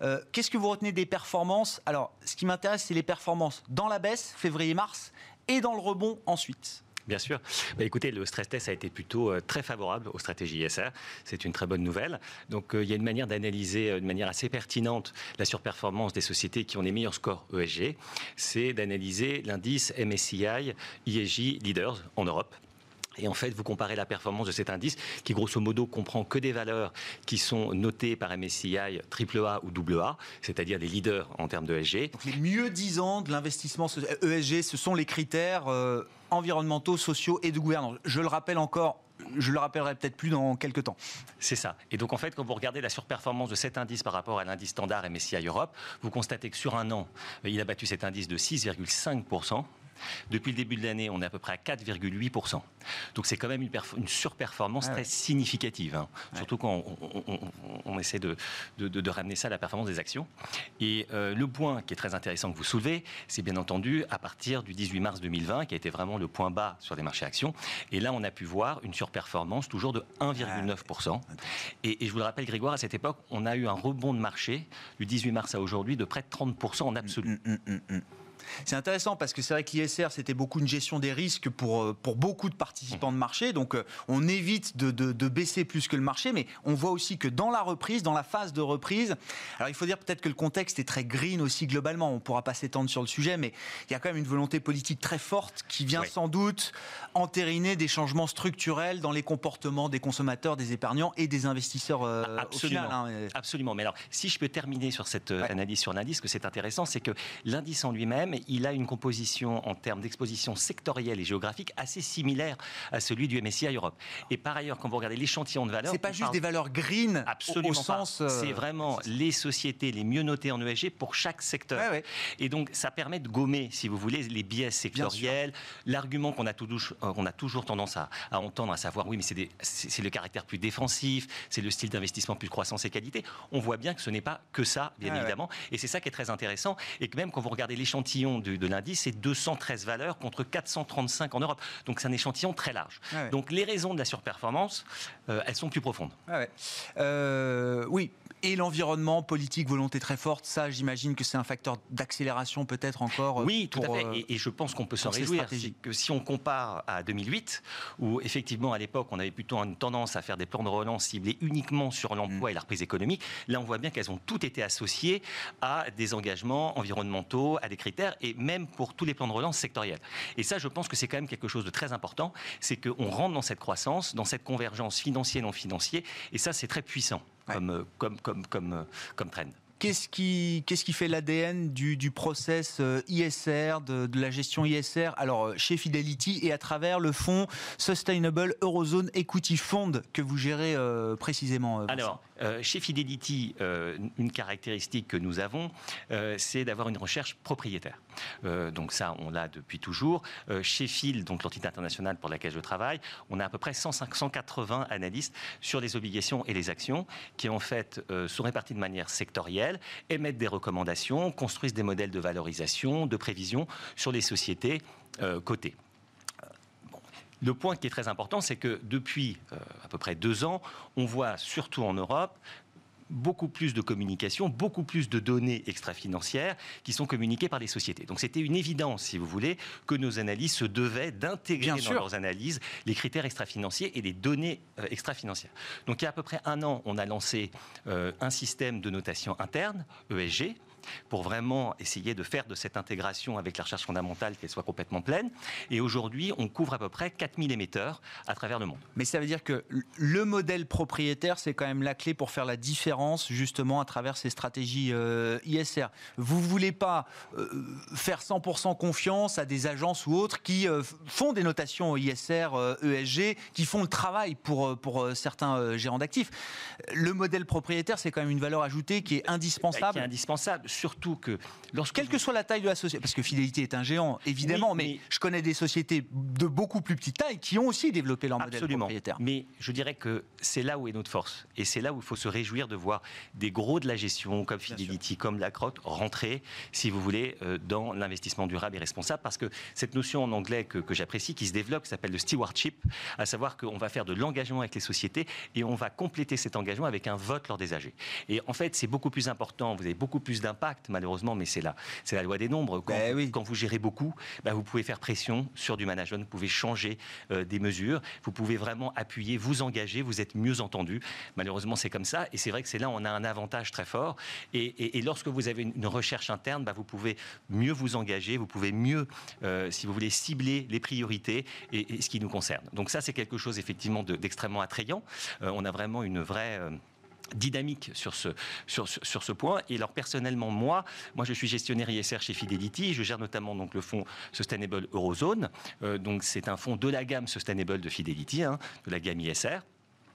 Euh, qu'est-ce que vous retenez des performances? Alors, ce qui m'intéresse, c'est les performances dans la baisse, février-mars, et dans le rebond ensuite. Bien sûr. Bah, écoutez, le stress test a été plutôt euh, très favorable aux stratégies ISR. C'est une très bonne nouvelle. Donc, il y a une manière d'analyser de manière assez pertinente la surperformance des sociétés qui ont les meilleurs scores ESG. C'est d'analyser l'indice MSCI ESG Leaders en Europe. Et en fait, vous comparez la performance de cet indice qui, grosso modo, comprend que des valeurs qui sont notées par MSCI AAA ou AA, c'est-à-dire les leaders en termes d'ESG. Donc les mieux disants de l'investissement ESG, ce sont les critères euh, environnementaux, sociaux et de gouvernance. Je le rappelle encore, je le rappellerai peut-être plus dans quelques temps. C'est ça. Et donc en fait, quand vous regardez la surperformance de cet indice par rapport à l'indice standard MSCI Europe, vous constatez que sur un an, il a battu cet indice de 6,5%. Depuis le début de l'année, on est à peu près à 4,8%. Donc c'est quand même une, surperformance ah très significative, hein. surtout quand on, essaie de, ramener ça à la performance des actions. Et euh, le point qui est très intéressant que vous soulevez, c'est bien entendu à partir du 18 mars 2020, qui a été vraiment le point bas sur les marchés actions. Et là, on a pu voir une surperformance toujours de 1,9%. Ah, et, je vous le rappelle, Grégoire, à cette époque, on a eu un rebond de marché du 18 mars à aujourd'hui de près de 30% en absolu. Mm, mm, mm, c'est intéressant parce que c'est vrai que l'ISR, c'était beaucoup une gestion des risques pour, euh, pour beaucoup de participants de marché. Donc, euh, on évite de, de, baisser plus que le marché, mais on voit aussi que dans la reprise, dans la phase de reprise, alors il faut dire peut-être que le contexte est très green aussi globalement. On ne pourra pas s'étendre sur le sujet, mais il y a quand même une volonté politique très forte qui vient sans doute entériner des changements structurels dans les comportements des consommateurs, des épargnants et des investisseurs euh, Absolument. Hein, Absolument. Mais alors, si je peux terminer sur cette analyse sur l'indice, ce que c'est intéressant, c'est que l'indice en lui-même, il a une composition en termes d'exposition sectorielle et géographique assez similaire à celui du MSCI Europe. Et par ailleurs, quand vous regardez l'échantillon de valeurs, c'est pas juste des valeurs green absolument au, sens. Euh, c'est vraiment les sociétés les mieux notées en ESG pour chaque secteur. Et donc, ça permet de gommer, si vous voulez, les biais sectoriels. L'argument qu'on a, toujours, euh, a toujours tendance à, entendre, à savoir, oui, mais c'est le caractère plus défensif, c'est le style d'investissement plus croissance et qualité. On voit bien que ce n'est pas que ça, bien évidemment. Et c'est ça qui est très intéressant. Et que même quand vous regardez l'échantillon de, l'indice, c'est 213 valeurs contre 435 en Europe. Donc c'est un échantillon très large. Donc les raisons de la surperformance, euh, elles sont plus profondes. Euh, oui, Et l'environnement, politique, volonté très forte, ça, j'imagine que c'est un facteur d'accélération peut-être encore. Oui, tout à fait. Et, je pense qu'on peut s'en réjouir. que si on compare à 2008, où effectivement à l'époque on avait plutôt une tendance à faire des plans de relance ciblés uniquement sur l'emploi mm. et la reprise économique, là on voit bien qu'elles ont toutes été associées à des engagements environnementaux, à des critères, et même pour tous les plans de relance sectoriels. Et ça, je pense que c'est quand même quelque chose de très important, c'est qu'on rentre dans cette croissance, dans cette convergence financière-non financier, et ça c'est très puissant comme, comme, comme, comme, comme trend. Qu'est-ce qui, qu'est-ce qui fait l'ADN du, du, process euh, ISR, de, de, la gestion ISR Alors, euh, chez Fidelity et à travers le fonds Sustainable Eurozone Equity Fund que vous gérez euh, précisément. Alors, chez Fidelity, une caractéristique que nous avons, c'est d'avoir une recherche propriétaire. donc ça, on l'a depuis toujours. chez Phil, donc l'entité internationale pour laquelle je travaille, on a à peu près 180 analystes sur les obligations et les actions qui, en fait, sont répartis de manière sectorielle émettent des recommandations, construisent des modèles de valorisation, de prévision sur les sociétés euh, cotées. Le point qui est très important, c'est que depuis euh, à peu près deux ans, on voit surtout en Europe beaucoup plus de communication, beaucoup plus de données extra-financières qui sont communiquées par les sociétés. Donc c'était une évidence, si vous voulez, que nos analyses se devaient d'intégrer dans leurs analyses les critères extra-financiers et les données euh, extra-financières. Donc il y a à peu près un an, on a lancé euh, un système de notation interne, ESG, pour vraiment essayer de faire de cette intégration avec la recherche fondamentale qu'elle soit complètement pleine. Et aujourd'hui, on couvre à peu près 4000 émetteurs à travers le monde. Mais ça veut dire que le modèle propriétaire, c'est quand même la clé pour faire la différence justement à travers ces stratégies euh, ISR. Vous voulez pas euh, faire 100% confiance à des agences ou autres qui euh, font des notations ISR, ESG, e qui font le travail pour, pour certains gérants d'actifs. Le modèle propriétaire, c'est quand même une valeur ajoutée qui est indispensable. Qui est indispensable surtout que lorsque quelle que soit la taille de la société, parce que Fidélité est un géant, évidemment, mais, je connais des sociétés de beaucoup plus petite taille qui ont aussi développé leur modèle propriétaire. Mais je dirais que c'est là où est notre force, et c'est là où il faut se réjouir de voir des gros de la gestion comme Fidelity, comme BlackRock rentrer, si vous voulez, euh, dans l'investissement durable et responsable, parce que cette notion en anglais que, que j'apprécie, qui se développe, qui s'appelle le stewardship, à savoir qu'on va faire de l'engagement avec les sociétés et on va compléter cet engagement avec un vote lors des AG. Et en fait, c'est beaucoup plus important. Vous avez beaucoup plus d'impact malheureusement, mais c'est la, c'est la loi des nombres. Quand, ben quand vous gérez beaucoup, ben vous pouvez faire pression sur du management, vous pouvez changer euh, des mesures, vous pouvez vraiment appuyer, vous engager, vous êtes mieux entendu. Malheureusement, c'est comme ça, et c'est vrai que c'est là où on a un avantage très fort. Et, lorsque vous avez une, recherche interne, ben vous pouvez mieux vous engager, vous pouvez mieux, euh, si vous voulez, cibler les priorités et, ce qui nous concerne. Donc ça, c'est quelque chose effectivement d'extrêmement attrayant. Euh, on a vraiment une vraie dynamique sur ce, sur, sur, ce point. Et alors personnellement, moi, moi je suis gestionnaire ISR chez Fidelity. Je gère notamment donc le fonds Sustainable Eurozone. Euh, donc c'est un fonds de la gamme Sustainable de Fidelity, hein, de la gamme ISR.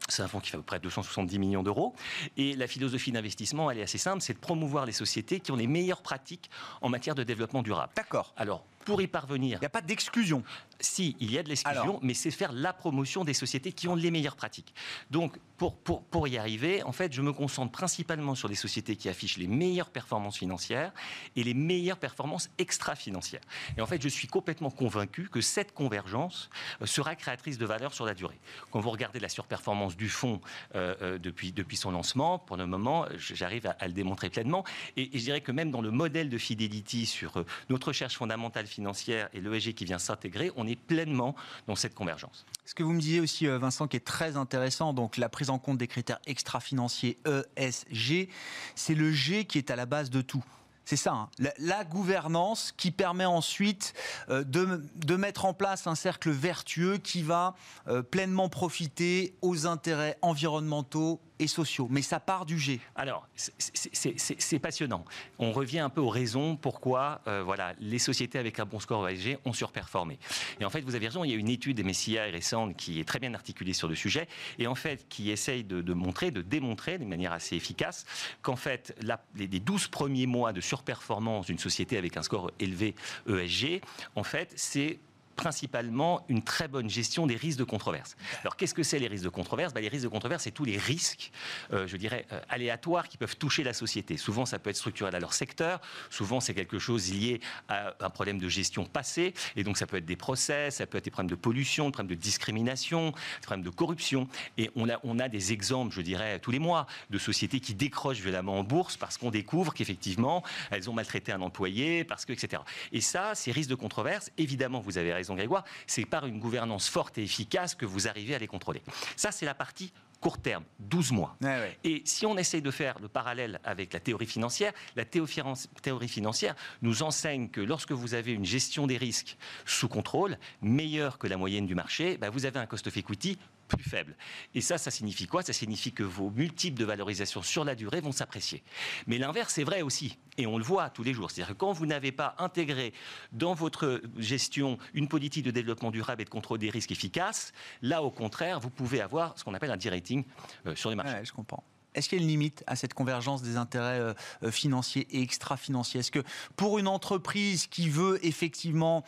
C'est un fonds qui fait à peu près 270 millions d'euros. Et la philosophie d'investissement, elle est assez simple, c'est de promouvoir les sociétés qui ont les meilleures pratiques en matière de développement durable. D'accord. Alors, pour y parvenir. Il n'y a pas d'exclusion. Si, il y a de l'exclusion, mais c'est faire la promotion des sociétés qui ont les meilleures pratiques. Donc, pour, pour, pour y arriver, en fait, je me concentre principalement sur les sociétés qui affichent les meilleures performances financières et les meilleures performances extra-financières. Et en fait, je suis complètement convaincu que cette convergence euh, sera créatrice de valeur sur la durée. Quand vous regardez la surperformance du fonds euh, euh, depuis, depuis son lancement, pour le moment, j'arrive à, le démontrer pleinement. Et, je dirais que même dans le modèle de Fidelity sur notre recherche fondamentale financière et l'ESG qui vient s'intégrer, on est pleinement dans cette convergence. Ce que vous me disiez aussi, euh, Vincent, qui est très intéressant, donc la prise en compte des critères extra-financiers ESG, c'est le G qui est à la base de tout. C'est ça, hein. la, gouvernance qui permet ensuite euh, de, mettre en place un cercle vertueux qui va euh, pleinement profiter aux intérêts environnementaux, et sociaux, mais ça part du G. Alors, c'est passionnant. On revient un peu aux raisons pourquoi euh, voilà, les sociétés avec un bon score ESG ont surperformé. Et en fait, vous avez raison, il y a une étude MSCI récente qui est très bien articulée sur le sujet, et en fait, qui essaye de, montrer, de démontrer de manière assez efficace qu'en fait, les, les 12 premiers mois de surperformance d'une société avec un score élevé ESG, en fait, c'est principalement une très bonne gestion des risques de controverse. Alors qu'est-ce que c'est les risques de controverse? Bah, Les risques de controverse, c'est tous les risques, euh, je dirais, euh, aléatoires qui peuvent toucher la société. Souvent, ça peut être structurel à leur secteur, souvent c'est quelque chose lié à un problème de gestion passée, et donc ça peut être des procès, ça peut être des problèmes de pollution, des problèmes de discrimination, des problèmes de corruption. Et on a, on a des exemples, je dirais, tous les mois, de sociétés qui décrochent violemment en bourse parce qu'on découvre qu'effectivement, elles ont maltraité un employé, parce que, etc. Et ça, ces risques de controverse, évidemment, vous avez raison Grégoire, c'est par une gouvernance forte et efficace que vous arrivez à les contrôler. Ça, c'est la partie court terme, 12 mois. Et si on essaye de faire le parallèle avec la théorie financière, la théorie financière nous enseigne que lorsque vous avez une gestion des risques sous contrôle, meilleure que la moyenne du marché, bah, vous avez un cost of equity plus faible. Et ça, ça signifie quoi? Ça signifie que vos multiples de valorisation sur la durée vont s'apprécier. Mais l'inverse est vrai aussi, et on le voit tous les jours. C'est-à-dire que quand vous n'avez pas intégré dans votre gestion une politique de développement durable et de contrôle des risques efficace, là, au contraire, vous pouvez avoir ce qu'on appelle un de-rating euh, sur les marchés. je comprends. Est-ce qu'il y a une limite à cette convergence des intérêts euh, financiers et extra-financiers? Est-ce que pour une entreprise qui veut effectivement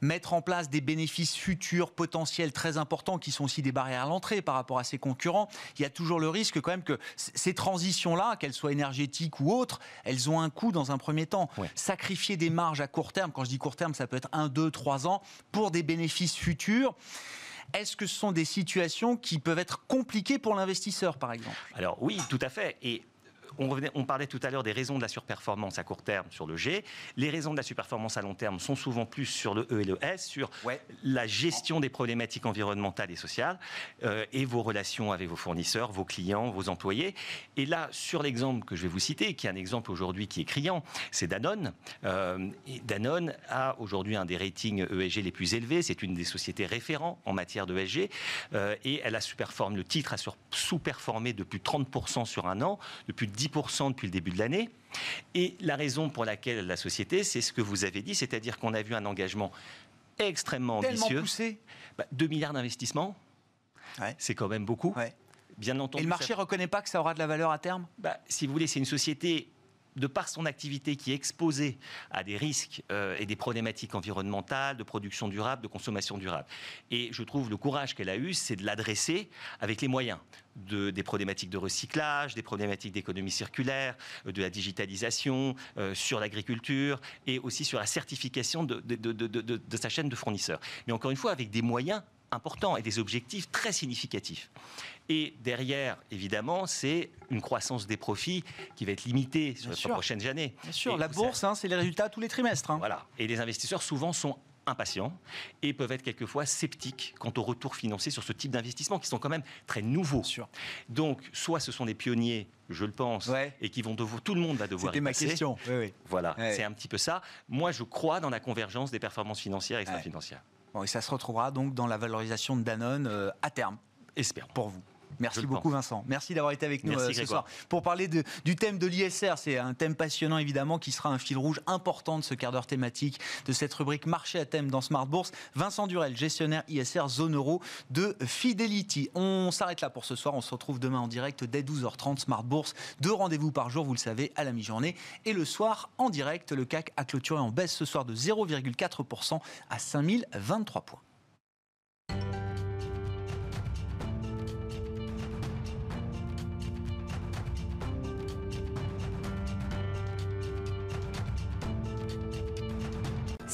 mettre en place des bénéfices futurs potentiels très importants, qui sont aussi des barrières à l'entrée par rapport à ses concurrents, il y a toujours le risque quand même que ces transitions-là, qu'elles soient énergétiques ou autres, elles ont un coût dans un premier temps. Sacrifier des marges à court terme, quand je dis court terme, ça peut être 1, 2, 3 ans, pour des bénéfices futurs. Est-ce que ce sont des situations qui peuvent être compliquées pour l'investisseur, par exemple? Alors oui, tout à fait. On, parlait tout à l'heure des raisons de la surperformance à court terme sur le G. Les raisons de la surperformance à long terme sont souvent plus sur le E et le S, sur la gestion des problématiques environnementales et sociales euh, et vos relations avec vos fournisseurs, vos clients, vos employés. Et là, sur l'exemple que je vais vous citer, qui est un exemple aujourd'hui qui est criant, c'est Danone. Euh, Danone a aujourd'hui un des ratings ESG les plus élevés. C'est une des sociétés référents en matière de ESG. Euh, et elle a le titre a sous-performé de plus de 30% sur un an, de plus de 10% depuis le début de l'année. Et la raison pour laquelle la société, c'est ce que vous avez dit, c'est-à-dire qu'on a vu un engagement extrêmement ambitieux. Poussé. 2 bah, milliards d'investissements, c'est quand même beaucoup. Bien entendu. Et le marché ne reconnaît pas que ça aura de la valeur à terme? Bah, Si vous voulez, c'est une société de par son activité qui est exposée à des risques euh, et des problématiques environnementales, de production durable, de consommation durable. Et je trouve le courage qu'elle a eu, c'est de l'adresser avec les moyens de, des problématiques de recyclage, des problématiques d'économie circulaire, euh, de la digitalisation, euh, sur l'agriculture et aussi sur la certification de sa chaîne de fournisseurs. Mais encore une fois, avec des moyens importants et des objectifs très significatifs. Et derrière, évidemment, c'est une croissance des profits qui va être limitée sur les prochaines années. Bien sûr, la bourse, hein, c'est les résultats tous les trimestres. Hein. Voilà. Et les investisseurs souvent sont impatients et peuvent être quelquefois sceptiques quant au retour financier sur ce type d'investissement qui sont quand même très nouveaux. Donc, soit ce sont des pionniers, je le pense, et qui vont devoir, tout le monde va devoir. C'était ma question. Voilà, c'est un petit peu ça. Moi, je crois dans la convergence des performances financières et extra-financières. Bon, et ça se retrouvera donc dans la valorisation de Danone euh, à terme. Espère. Pour vous. Merci beaucoup Vincent. Merci d'avoir été avec nous euh, ce soir pour parler du thème de l'ISR. C'est un thème passionnant évidemment qui sera un fil rouge important de ce quart d'heure thématique de cette rubrique marché à thème dans Smart Bourse. Vincent Durel, gestionnaire ISR zone euro de Fidelity. On s'arrête là pour ce soir. On se retrouve demain en direct dès 12h30 Smart Bourse. Deux rendez-vous par jour, vous le savez, à la mi-journée et le soir en direct. Le CAC a clôturé en baisse ce soir de 0,4% à 5023 points.